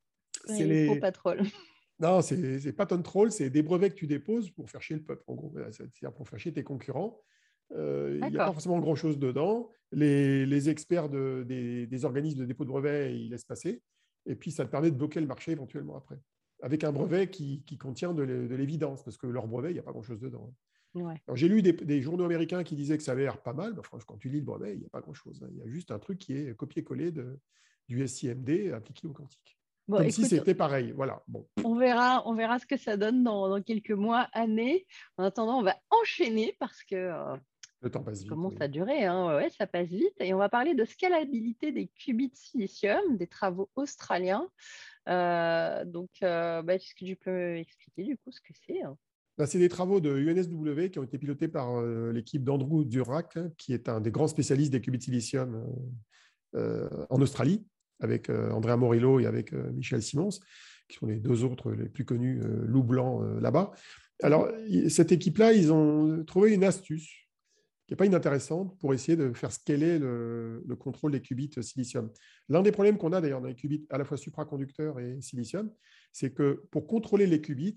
C'est les faux trolls. Non, c'est pattern troll, c'est des brevets que tu déposes pour faire chier le peuple, en gros, c'est-à-dire pour faire chier tes concurrents. Euh, il n'y a pas forcément grand-chose dedans. Les, experts des, organismes de dépôt de brevets, ils laissent passer. Et puis, ça te permet de bloquer le marché éventuellement après. Avec un brevet qui, contient de l'évidence, parce que leur brevet, il n'y a pas grand-chose dedans. J'ai lu des, journaux américains qui disaient que ça avait l'air pas mal. franchement, quand tu lis le brevet, il n'y a pas grand-chose. Hein. Il y a juste un truc qui est copié-collé du SIMD appliqué au quantique. Comme si c'était pareil. Voilà. Bon. On, verra, on verra ce que ça donne dans, quelques mois, années. En attendant, on va enchaîner parce que euh, le temps passe vite. Commence à durer, hein ouais, ça passe vite. Et on va parler de scalabilité des qubits de silicium, des travaux australiens. Euh, donc, euh, bah, est-ce que tu peux expliquer du coup ce que c'est hein? Bah, C'est des travaux de UNSW qui ont été pilotés par euh, l'équipe d'Andrew Durac, hein, qui est un des grands spécialistes des qubits de silicium en Australie, avec Andrea Morillo et avec Michel Simons, qui sont les deux autres les plus connus loups blancs là-bas. Alors, cette équipe-là, ils ont trouvé une astuce qui n'est pas inintéressante pour essayer de faire scaler le, le contrôle des qubits silicium. L'un des problèmes qu'on a d'ailleurs dans les qubits à la fois supraconducteurs et silicium, c'est que pour contrôler les qubits,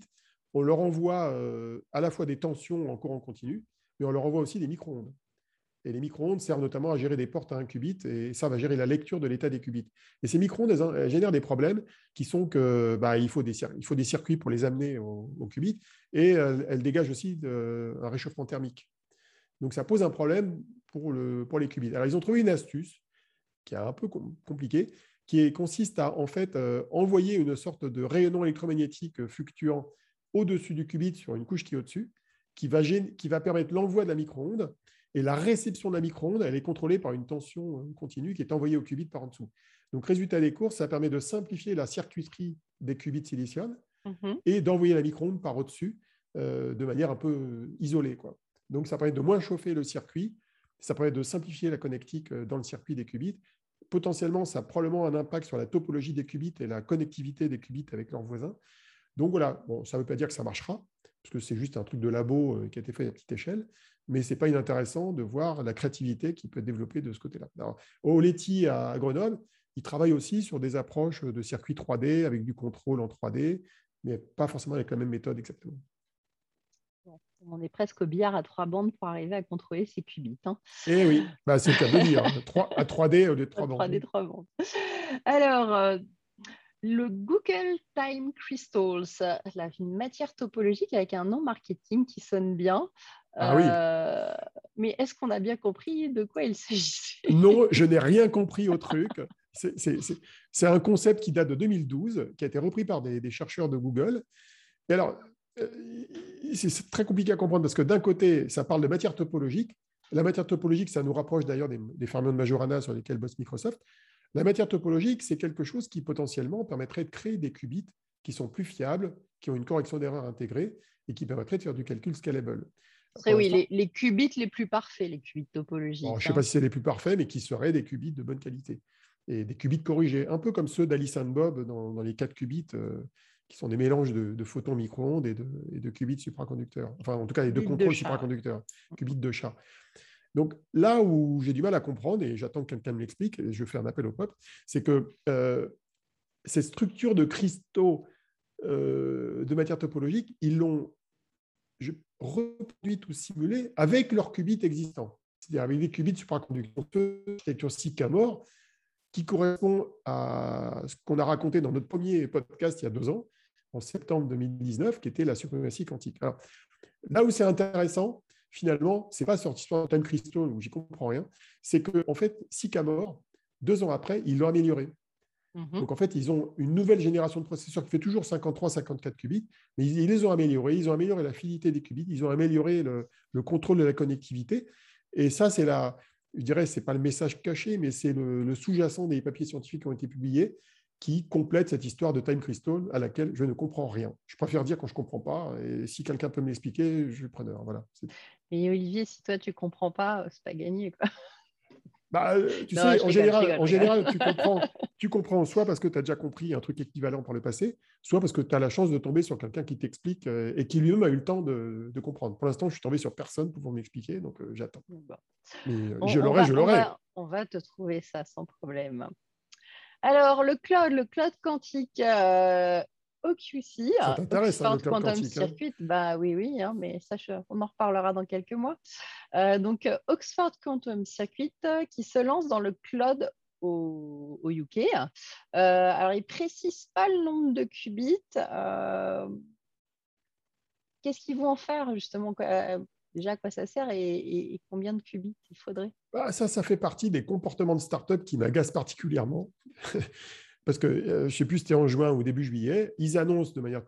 on leur envoie euh, à la fois des tensions en courant continu, mais on leur envoie aussi des micro-ondes. Et les micro-ondes servent notamment à gérer des portes à un qubit et ça va gérer la lecture de l'état des qubits. Et ces micro-ondes génèrent des problèmes qui sont que bah, il, faut des, circuits pour les amener au, qubit et elles, dégagent aussi un réchauffement thermique. Donc, ça pose un problème pour, le, les qubits. Alors, ils ont trouvé une astuce qui est un peu compliquée, qui consiste à en fait euh, envoyer une sorte de rayonnement électromagnétique fluctuant au-dessus du qubit sur une couche qui est au-dessus, qui va, qui va permettre l'envoi de la micro-onde. Et la réception de la micro-onde, elle est contrôlée par une tension euh, continue qui est envoyée au qubit par en dessous. Donc, résultat des courses, ça permet de simplifier la circuiterie des qubits silicium mhm. et d'envoyer la micro-onde par au-dessus euh, de manière un peu isolée. Quoi. Donc, ça permet de moins chauffer le circuit, ça permet de simplifier la connectique dans le circuit des qubits potentiellement, ça a probablement un impact sur la topologie des qubits et la connectivité des qubits avec leurs voisins. Donc voilà, bon, ça ne veut pas dire que ça marchera, parce que c'est juste un truc de labo euh, qui a été fait à petite échelle, mais ce n'est pas inintéressant de voir la créativité qui peut être développée de ce côté-là. Au Leti à Grenoble, ils travaillent aussi sur des approches de circuits 3D avec du contrôle en 3D, mais pas forcément avec la même méthode exactement. On est presque au billard à trois bandes pour arriver à contrôler ces qubits. Hein. Eh oui, bah, c'est le cas de dire. à 3D au lieu de 3 bandes. 3D, 3 bandes. Alors, euh, le Google Time Crystals, une matière topologique avec un nom marketing qui sonne bien. Ah oui. Euh, mais est-ce qu'on a bien compris de quoi il s'agissait? Non, je n'ai rien compris au truc. C'est un concept qui date de 2012, qui a été repris par des, des chercheurs de Google. Et alors, euh, c'est très compliqué à comprendre parce que d'un côté, ça parle de matière topologique. La matière topologique, ça nous rapproche d'ailleurs des, fermions de Majorana sur lesquels bosse Microsoft. La matière topologique, c'est quelque chose qui potentiellement permettrait de créer des qubits qui sont plus fiables, qui ont une correction d'erreur intégrée et qui permettrait de faire du calcul scalable. oui, les, qubits les plus parfaits, les qubits topologiques. je ne sais pas hein. si c'est les plus parfaits, mais qui seraient des qubits de bonne qualité et des qubits corrigés, un peu comme ceux d'Alice and Bob dans, les 4 qubits. Euh, qui sont des mélanges de, photons micro-ondes et de, qubits supraconducteurs. Enfin, en tout cas, les deux contrôles supraconducteurs, qubits de chat. Donc là où j'ai du mal à comprendre, et j'attends que quelqu'un me l'explique, et je fais un appel au peuple, c'est que euh, ces structures de cristaux euh, de matière topologique, ils l'ont reproduite ou simulé avec leurs qubits existants, c'est-à-dire avec des qubits supraconducteurs. L'architecture Sycamore, qui correspond à ce qu'on a raconté dans notre premier podcast il y a deux ans, en septembre 2019, qui était la suprématie quantique. Alors, là où c'est intéressant, finalement, ce n'est pas sur l'histoire de Time Crystal où j'y comprends rien, c'est qu'en en fait, Sycamore, deux ans après, ils l'ont amélioré. Mhm. Donc en fait, ils ont une nouvelle génération de processeurs qui fait toujours 53-54 qubits, mais ils, les ont améliorés. Ils ont amélioré la fidélité des qubits, ils ont amélioré le, le contrôle de la connectivité. Et ça, c'est la, je dirais, ce n'est pas le message caché, mais c'est le, le sous-jacent des papiers scientifiques qui ont été publiés qui complète cette histoire de time crystal à laquelle je ne comprends rien. Je préfère dire quand je ne comprends pas, et si quelqu'un peut m'expliquer, je suis preneur. Voilà. Et Olivier, si toi tu ne comprends pas, c'est pas gagné. Quoi. Bah, euh, tu sais, en général, en général tu, comprends, tu comprends soit parce que tu as déjà compris un truc équivalent par le passé, soit parce que tu as la chance de tomber sur quelqu'un qui t'explique euh, et qui lui-même a eu le temps de, de comprendre. Pour l'instant, je suis tombé sur personne pour m'expliquer, donc euh, j'attends. Mais je l'aurai, je l'aurai. On, on, va te trouver ça sans problème. Alors, le cloud, le cloud quantique euh, OQC, ça t'intéresse, hein, le cloud Quantum hein? Circuit, bah oui, oui, hein, mais ça, on en reparlera dans quelques mois. Euh, donc, euh, Oxford Quantum Circuit qui se lance dans le cloud au, UK. alors, il ne précise pas le nombre de qubits. Qu'est-ce qu'ils vont en faire, justement déjà à quoi ça sert et, combien de qubits il faudrait bah, Ça, ça fait partie des comportements de start-up qui m'agacent particulièrement. [laughs] Parce que euh, je ne sais plus si c'était en juin ou début juillet, ils annoncent de manière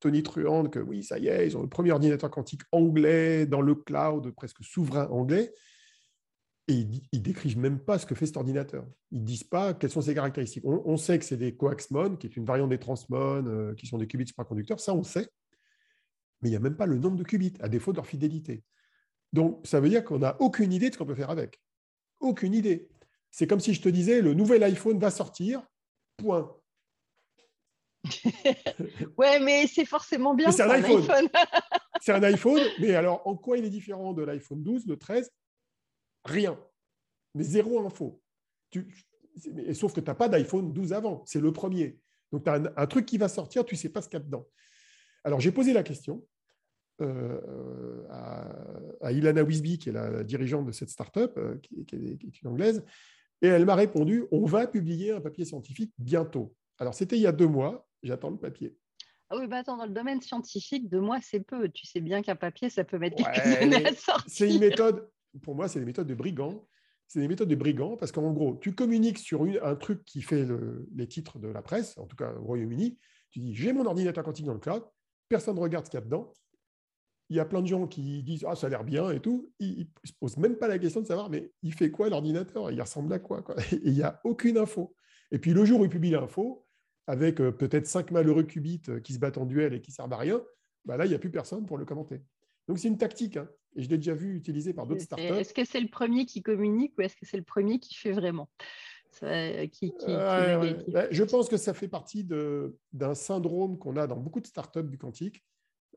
tonitruante que oui, ça y est, ils ont le premier ordinateur quantique anglais dans le cloud, presque souverain anglais. Et ils ne décrivent même pas ce que fait cet ordinateur. Ils ne disent pas quelles sont ses caractéristiques. On, sait que c'est des coaxmon, qui est une variante des transmon, euh, qui sont des qubits supraconducteurs. Ça, on sait mais il n'y a même pas le nombre de qubits, à défaut de leur fidélité. Donc, ça veut dire qu'on n'a aucune idée de ce qu'on peut faire avec. Aucune idée. C'est comme si je te disais, le nouvel iPhone va sortir, point. [laughs] ouais, mais c'est forcément bien. C'est un, iPhone. [laughs] c'est un iPhone, mais alors en quoi il est différent de l'iPhone 12, le 13 Rien. Mais zéro info. sauf que tu n'as pas d'iPhone 12 avant, c'est le premier. Donc tu as un, un, truc qui va sortir, tu ne sais pas ce qu'il y a dedans. Alors, j'ai posé la question euh, à, Ilana Wisby, qui est la, dirigeante de cette start-up, euh, qui, qui, est, une anglaise, et elle m'a répondu on va publier un papier scientifique bientôt. Alors, c'était il y a deux mois, j'attends le papier. Ah oui, bah attends, dans le domaine scientifique, deux mois, c'est peu. Tu sais bien qu'un papier, ça peut mettre quelques années à sortir. C'est une méthode, pour moi, c'est des méthodes de brigands. C'est des méthodes de brigands parce qu'en gros, tu communiques sur un truc qui fait les titres de la presse, en tout cas au Royaume-Uni. Tu dis, j'ai mon ordinateur quantique dans le cloud, personne ne regarde ce qu'il y a dedans. Il y a plein de gens qui disent, ah, ça a l'air bien et tout. Ils ne se posent même pas la question de savoir, mais il fait quoi l'ordinateur? Il ressemble à quoi, quoi? [laughs] Et il n'y a aucune info. Et puis le jour où il publie l'info, avec euh, peut-être cinq malheureux qubits euh, qui se battent en duel et qui ne servent à rien, bah là, il n'y a plus personne pour le commenter. Donc, c'est une tactique, hein, et je l'ai déjà vu utilisé par d'autres startups. Est-ce que c'est le premier qui communique ou est-ce que c'est le premier qui fait vraiment? Je pense que ça fait partie d'un syndrome qu'on a dans beaucoup de startups du quantique,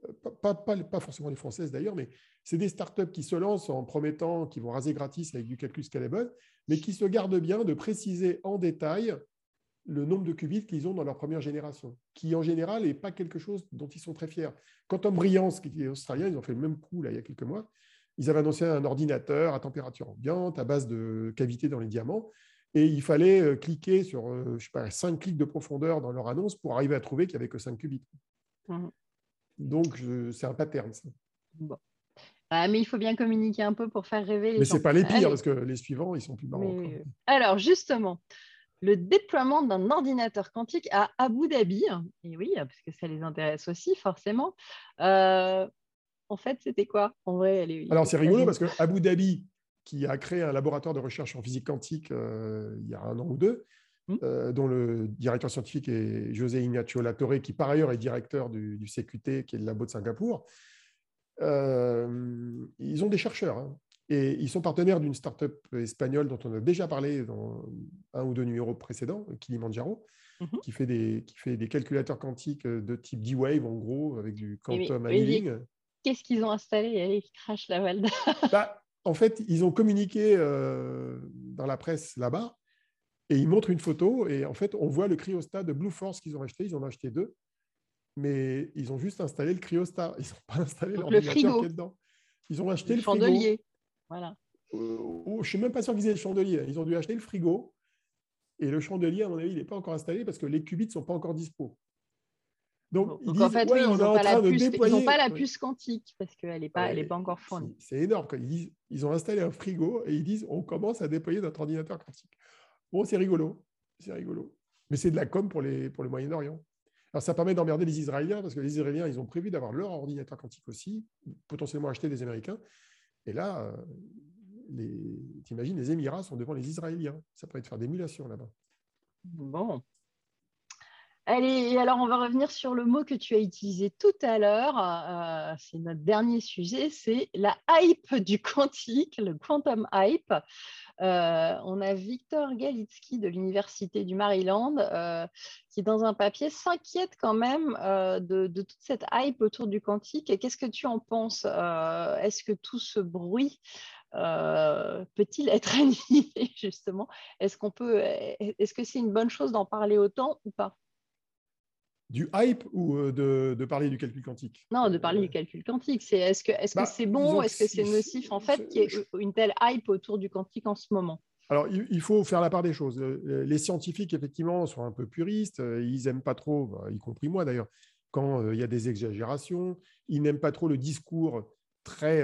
euh, pas, pas, pas forcément les françaises d'ailleurs, mais c'est des startups qui se lancent en promettant qu'ils vont raser gratis avec du calcul scalable, mais qui se gardent bien de préciser en détail le nombre de qubits qu'ils ont dans leur première génération, qui en général n'est pas quelque chose dont ils sont très fiers. Quantum Brilliance, qui est australien, ils ont fait le même coup là, il y a quelques mois. Ils avaient annoncé un ordinateur à température ambiante, à base de cavités dans les diamants, et il fallait euh, cliquer sur euh, je sais pas, 5 clics de profondeur dans leur annonce pour arriver à trouver qu'il n'y avait que 5 qubits. Mmh. Donc, c'est un pattern. Ça. Ah, mais il faut bien communiquer un peu pour faire rêver les mais ce n'est pas les pires, parce que les suivants, ils sont plus marrants. Alors, justement, le déploiement d'un ordinateur quantique à Abu Dhabi. Et oui, parce que ça les intéresse aussi, forcément. Euh, en fait, c'était quoi en vrai Alors, c'est rigolo parce que Abu Dhabi, qui a créé un laboratoire de recherche en physique quantique euh, il y a un an ou deux, hmm. euh, dont le directeur scientifique est José Ignacio Latorre, qui par ailleurs est directeur du, CQT, qui est le labo de Singapour. ils ont des chercheurs. Hein. Et ils sont partenaires d'une start-up espagnole dont on a déjà parlé dans un ou deux numéros précédents, Kilimanjaro, mhm. qui, fait des, qui fait des calculateurs quantiques de type D-Wave, en gros, avec du quantum annealing. Qu'est-ce qu'ils ont installé? Ils crachent la valde. bah, en fait, ils ont communiqué euh, dans la presse là-bas et ils montrent une photo et en fait, on voit le cryostat de Blue Force qu'ils ont acheté. Ils en ont acheté deux, mais ils ont juste installé le cryostat. Ils n'ont pas installé l'ordinateur qui est dedans. Ils ont acheté le, le frigo. Voilà. Euh, je ne suis même pas sûr qu'ils aient le chandelier. Ils ont dû acheter le frigo. Et le chandelier, à mon avis, il n'est pas encore installé parce que les qubits ne sont pas encore dispo. Donc, en fait, ils n'ont pas, la puce quantique parce qu'elle n'est pas, pas encore fournie. C'est énorme. Ils, disent, ils ont installé un frigo et ils disent on commence à déployer notre ordinateur quantique. Bon, c'est rigolo. C'est rigolo. Mais c'est de la com pour, les, pour le Moyen-Orient. Alors, ça permet d'emmerder les Israéliens parce que les Israéliens, ils ont prévu d'avoir leur ordinateur quantique aussi, potentiellement acheter des Américains. Et là, euh, les, t'imagines, les Émirats sont devant les Israéliens. Ça pourrait être faire d'émulation là-bas. Bon. Allez, alors on va revenir sur le mot que tu as utilisé tout à l'heure. Euh, c'est notre dernier sujet, c'est la hype du quantique, le quantum hype. Euh, on a Victor Galitsky de l'Université du Maryland qui, dans un papier, s'inquiète quand même de, toute cette hype autour du quantique. Qu'est-ce que tu en penses Est-ce que tout ce bruit peut-il être [laughs] annihilé justement? Est-ce qu'on peut Est-ce que c'est une bonne chose d'en parler autant ou pas? Du hype ou euh, de, parler du calcul quantique? Non, de parler du calcul quantique. C'est est-ce que est-ce que bah, c'est bon, est-ce que c'est nocif en fait qu'il y ait une telle hype autour du quantique en ce moment? Alors, il faut faire la part des choses. Euh, les scientifiques, effectivement, sont un peu puristes. Euh, ils n'aiment pas trop, bah, y compris moi d'ailleurs, quand il y a des exagérations. Ils n'aiment pas trop le discours très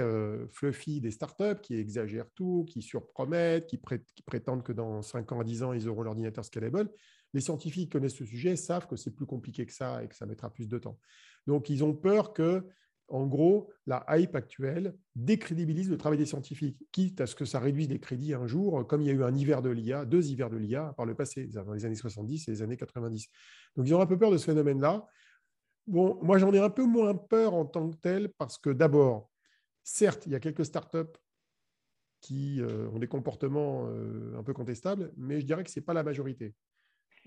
fluffy des startups qui exagèrent tout, qui surpromettent, qui, qui, prétendent que dans 5 ans à 10 ans, ils auront l'ordinateur scalable les scientifiques connaissent ce sujet, savent que c'est plus compliqué que ça et que ça mettra plus de temps. Donc, ils ont peur que, en gros, la hype actuelle décrédibilise le travail des scientifiques, quitte à ce que ça réduise les crédits un jour, comme il y a eu un hiver de l'IA, deux hivers de l'IA par le passé, dans les années 70 et les années 90. Donc, ils ont un peu peur de ce phénomène-là. Bon, moi, j'en ai un peu moins peur en tant que tel, parce que d'abord, certes, il y a quelques startups qui euh, ont des comportements euh, un peu contestables, mais je dirais que ce n'est pas la majorité.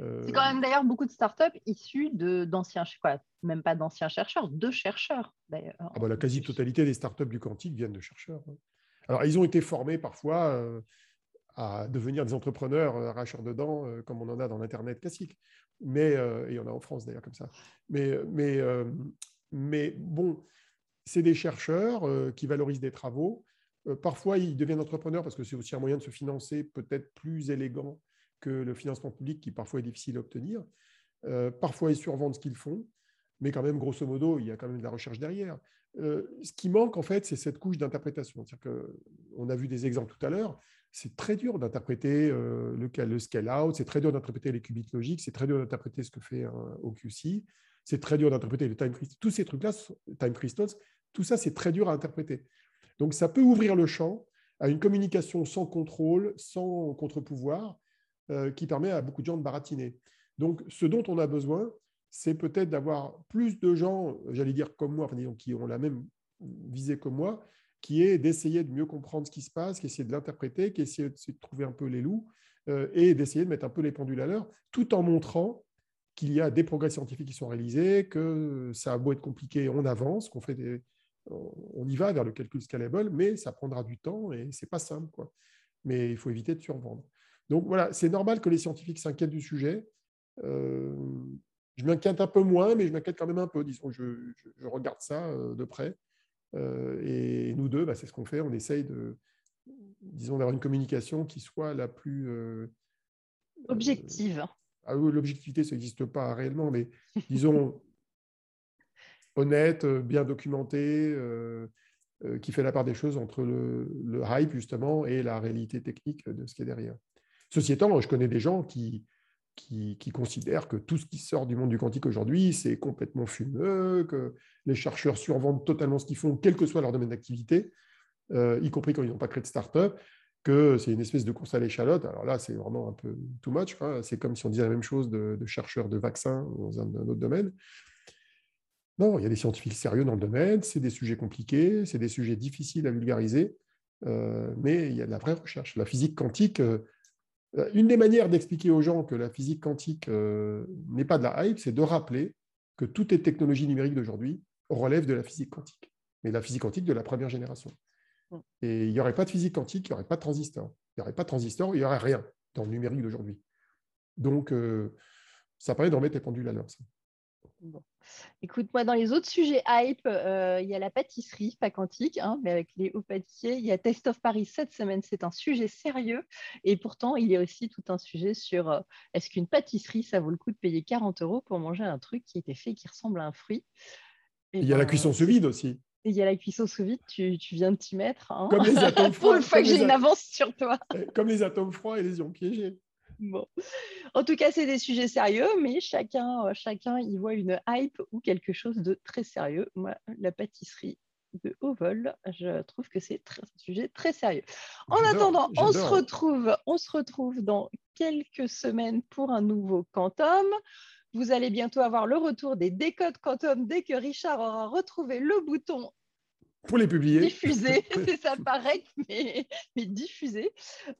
Euh, c'est quand même d'ailleurs beaucoup de startups issues d'anciens, quoi, même pas d'anciens chercheurs, de chercheurs d'ailleurs. Ah bah, la quasi-totalité des startups du quantique viennent de chercheurs. Hein. Alors, ils ont été formés parfois euh, à devenir des entrepreneurs euh, arracheurs de dents, comme on en a dans l'Internet classique. Mais, et il y en a en France d'ailleurs comme ça. Mais, mais, mais bon, c'est des chercheurs qui valorisent des travaux. parfois, ils deviennent entrepreneurs parce que c'est aussi un moyen de se financer peut-être plus élégant que le financement public qui parfois est difficile à obtenir. Euh, parfois, ils survendent ce qu'ils font. mais quand même, grosso modo, il y a quand même de la recherche derrière. Euh, ce qui manque, en fait, c'est cette couche d'interprétation. On a vu des exemples tout à l'heure. C'est très dur d'interpréter euh, le, le scale-out, c'est très dur d'interpréter les qubits logiques, c'est très dur d'interpréter ce que fait un OQC, c'est très dur d'interpréter les time crystals. Tous ces trucs-là, time crystals, tout ça, c'est très dur à interpréter. Donc, ça peut ouvrir le champ à une communication sans contrôle, sans contre-pouvoir, euh, qui permet à beaucoup de gens de baratiner. Donc, ce dont on a besoin, c'est peut-être d'avoir plus de gens, j'allais dire comme moi, qui ont la même visée que moi, qui est d'essayer de mieux comprendre ce qui se passe, qui de l'interpréter, qui de, trouver un peu les loups euh, et d'essayer de mettre un peu les pendules à l'heure, tout en montrant qu'il y a des progrès scientifiques qui sont réalisés, que ça a beau être compliqué, on avance, qu'on fait on y va vers le calcul scalable, mais ça prendra du temps et c'est pas simple, quoi. Mais il faut éviter de survendre. Donc voilà, c'est normal que les scientifiques s'inquiètent du sujet. Euh, je m'inquiète un peu moins, mais je m'inquiète quand même un peu. Disons, je, je, regarde ça euh, de près. Euh, et nous deux, bah, c'est ce qu'on fait. On essaye de, disons, d'avoir une communication qui soit la plus objective. Ah l'objectivité, ça n'existe pas réellement, mais disons [laughs] honnête, bien documenté, qui fait la part des choses entre le, le, hype justement et la réalité technique de ce qui est derrière. Ceci étant, je connais des gens qui, qui, considèrent que tout ce qui sort du monde du quantique aujourd'hui, c'est complètement fumeux, que les chercheurs survendent totalement ce qu'ils font, quel que soit leur domaine d'activité, euh, y compris quand ils n'ont pas créé de start-up, que c'est une espèce de course à l'échalote. Alors là, c'est vraiment un peu too much. C'est comme si on disait la même chose de, chercheurs de vaccins dans un, autre domaine. Non, il y a des scientifiques sérieux dans le domaine, c'est des sujets compliqués, c'est des sujets difficiles à vulgariser, euh, mais il y a de la vraie recherche. La physique quantique, euh, une des manières d'expliquer aux gens que la physique quantique euh, n'est pas de la hype, c'est de rappeler que toutes les technologies numériques d'aujourd'hui relèvent de la physique quantique, mais la physique quantique de la première génération. Mm. Et il n'y aurait pas de physique quantique, il n'y aurait pas de transistor. Il n'y aurait pas de transistor, il n'y aurait rien dans le numérique d'aujourd'hui. Donc, euh, ça permet d'en mettre les pendules à l'heure. Écoute, moi, dans les autres sujets hype, euh, il y a la pâtisserie, pas quantique, hein, mais avec les hauts pâtissiers. Il y a Taste of Paris cette semaine, c'est un sujet sérieux. Et pourtant, il y a aussi tout un sujet sur euh, est-ce qu'une pâtisserie, ça vaut le coup de payer 40 euros pour manger un truc qui été fait, qui ressemble à un fruit? Il y a la ben, cuisson sous vide aussi. il y a la cuisson sous vide, tu, viens de t'y mettre. Hein. Comme les atomes froids. [laughs] pour une fois que j'ai une avance sur toi. Comme les atomes froids et les ions piégés. Bon. En tout cas, c'est des sujets sérieux, mais chacun, euh, chacun y voit une hype ou quelque chose de très sérieux. Moi, la pâtisserie de haut vol, je trouve que c'est un sujet très sérieux. En attendant, on se, retrouve, on se retrouve dans quelques semaines pour un nouveau Quantum. Vous allez bientôt avoir le retour des décodes Quantum dès que Richard aura retrouvé le bouton pour les publier. Diffuser, c'est [laughs] [laughs] ça paraît, mais, mais diffuser,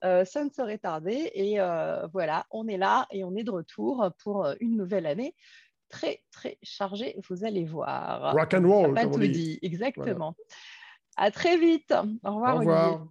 euh, ça ne saurait tarder. Et euh, voilà, on est là et on est de retour pour euh, une nouvelle année très, très chargée, vous allez voir. Rock and roll, pas tout dit, exactement. À très vite. Au revoir. Au revoir.